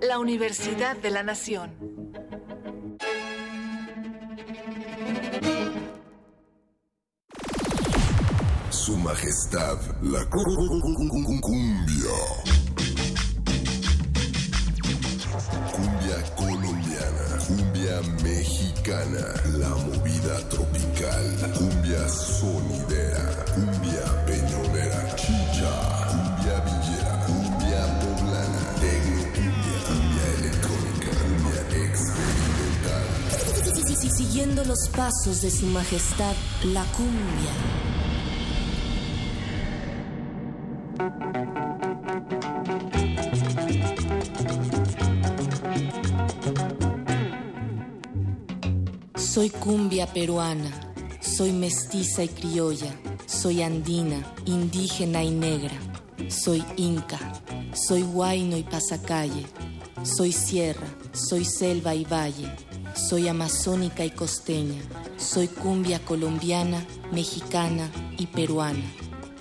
La Universidad de la Nación. Su Majestad, la cumbia. Cumbia colombiana, cumbia mexicana, la movida tropical, cumbia sonidera, cumbia peñolera, chicha, cumbia villera, cumbia poblana, tecno cumbia, electrónica, cumbia experimental. Siguiendo los pasos de su majestad, la cumbia. Soy cumbia peruana, soy mestiza y criolla, soy andina, indígena y negra, soy inca, soy huayno y pasacalle, soy sierra, soy selva y valle, soy amazónica y costeña, soy cumbia colombiana, mexicana y peruana.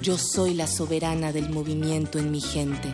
Yo soy la soberana del movimiento en mi gente.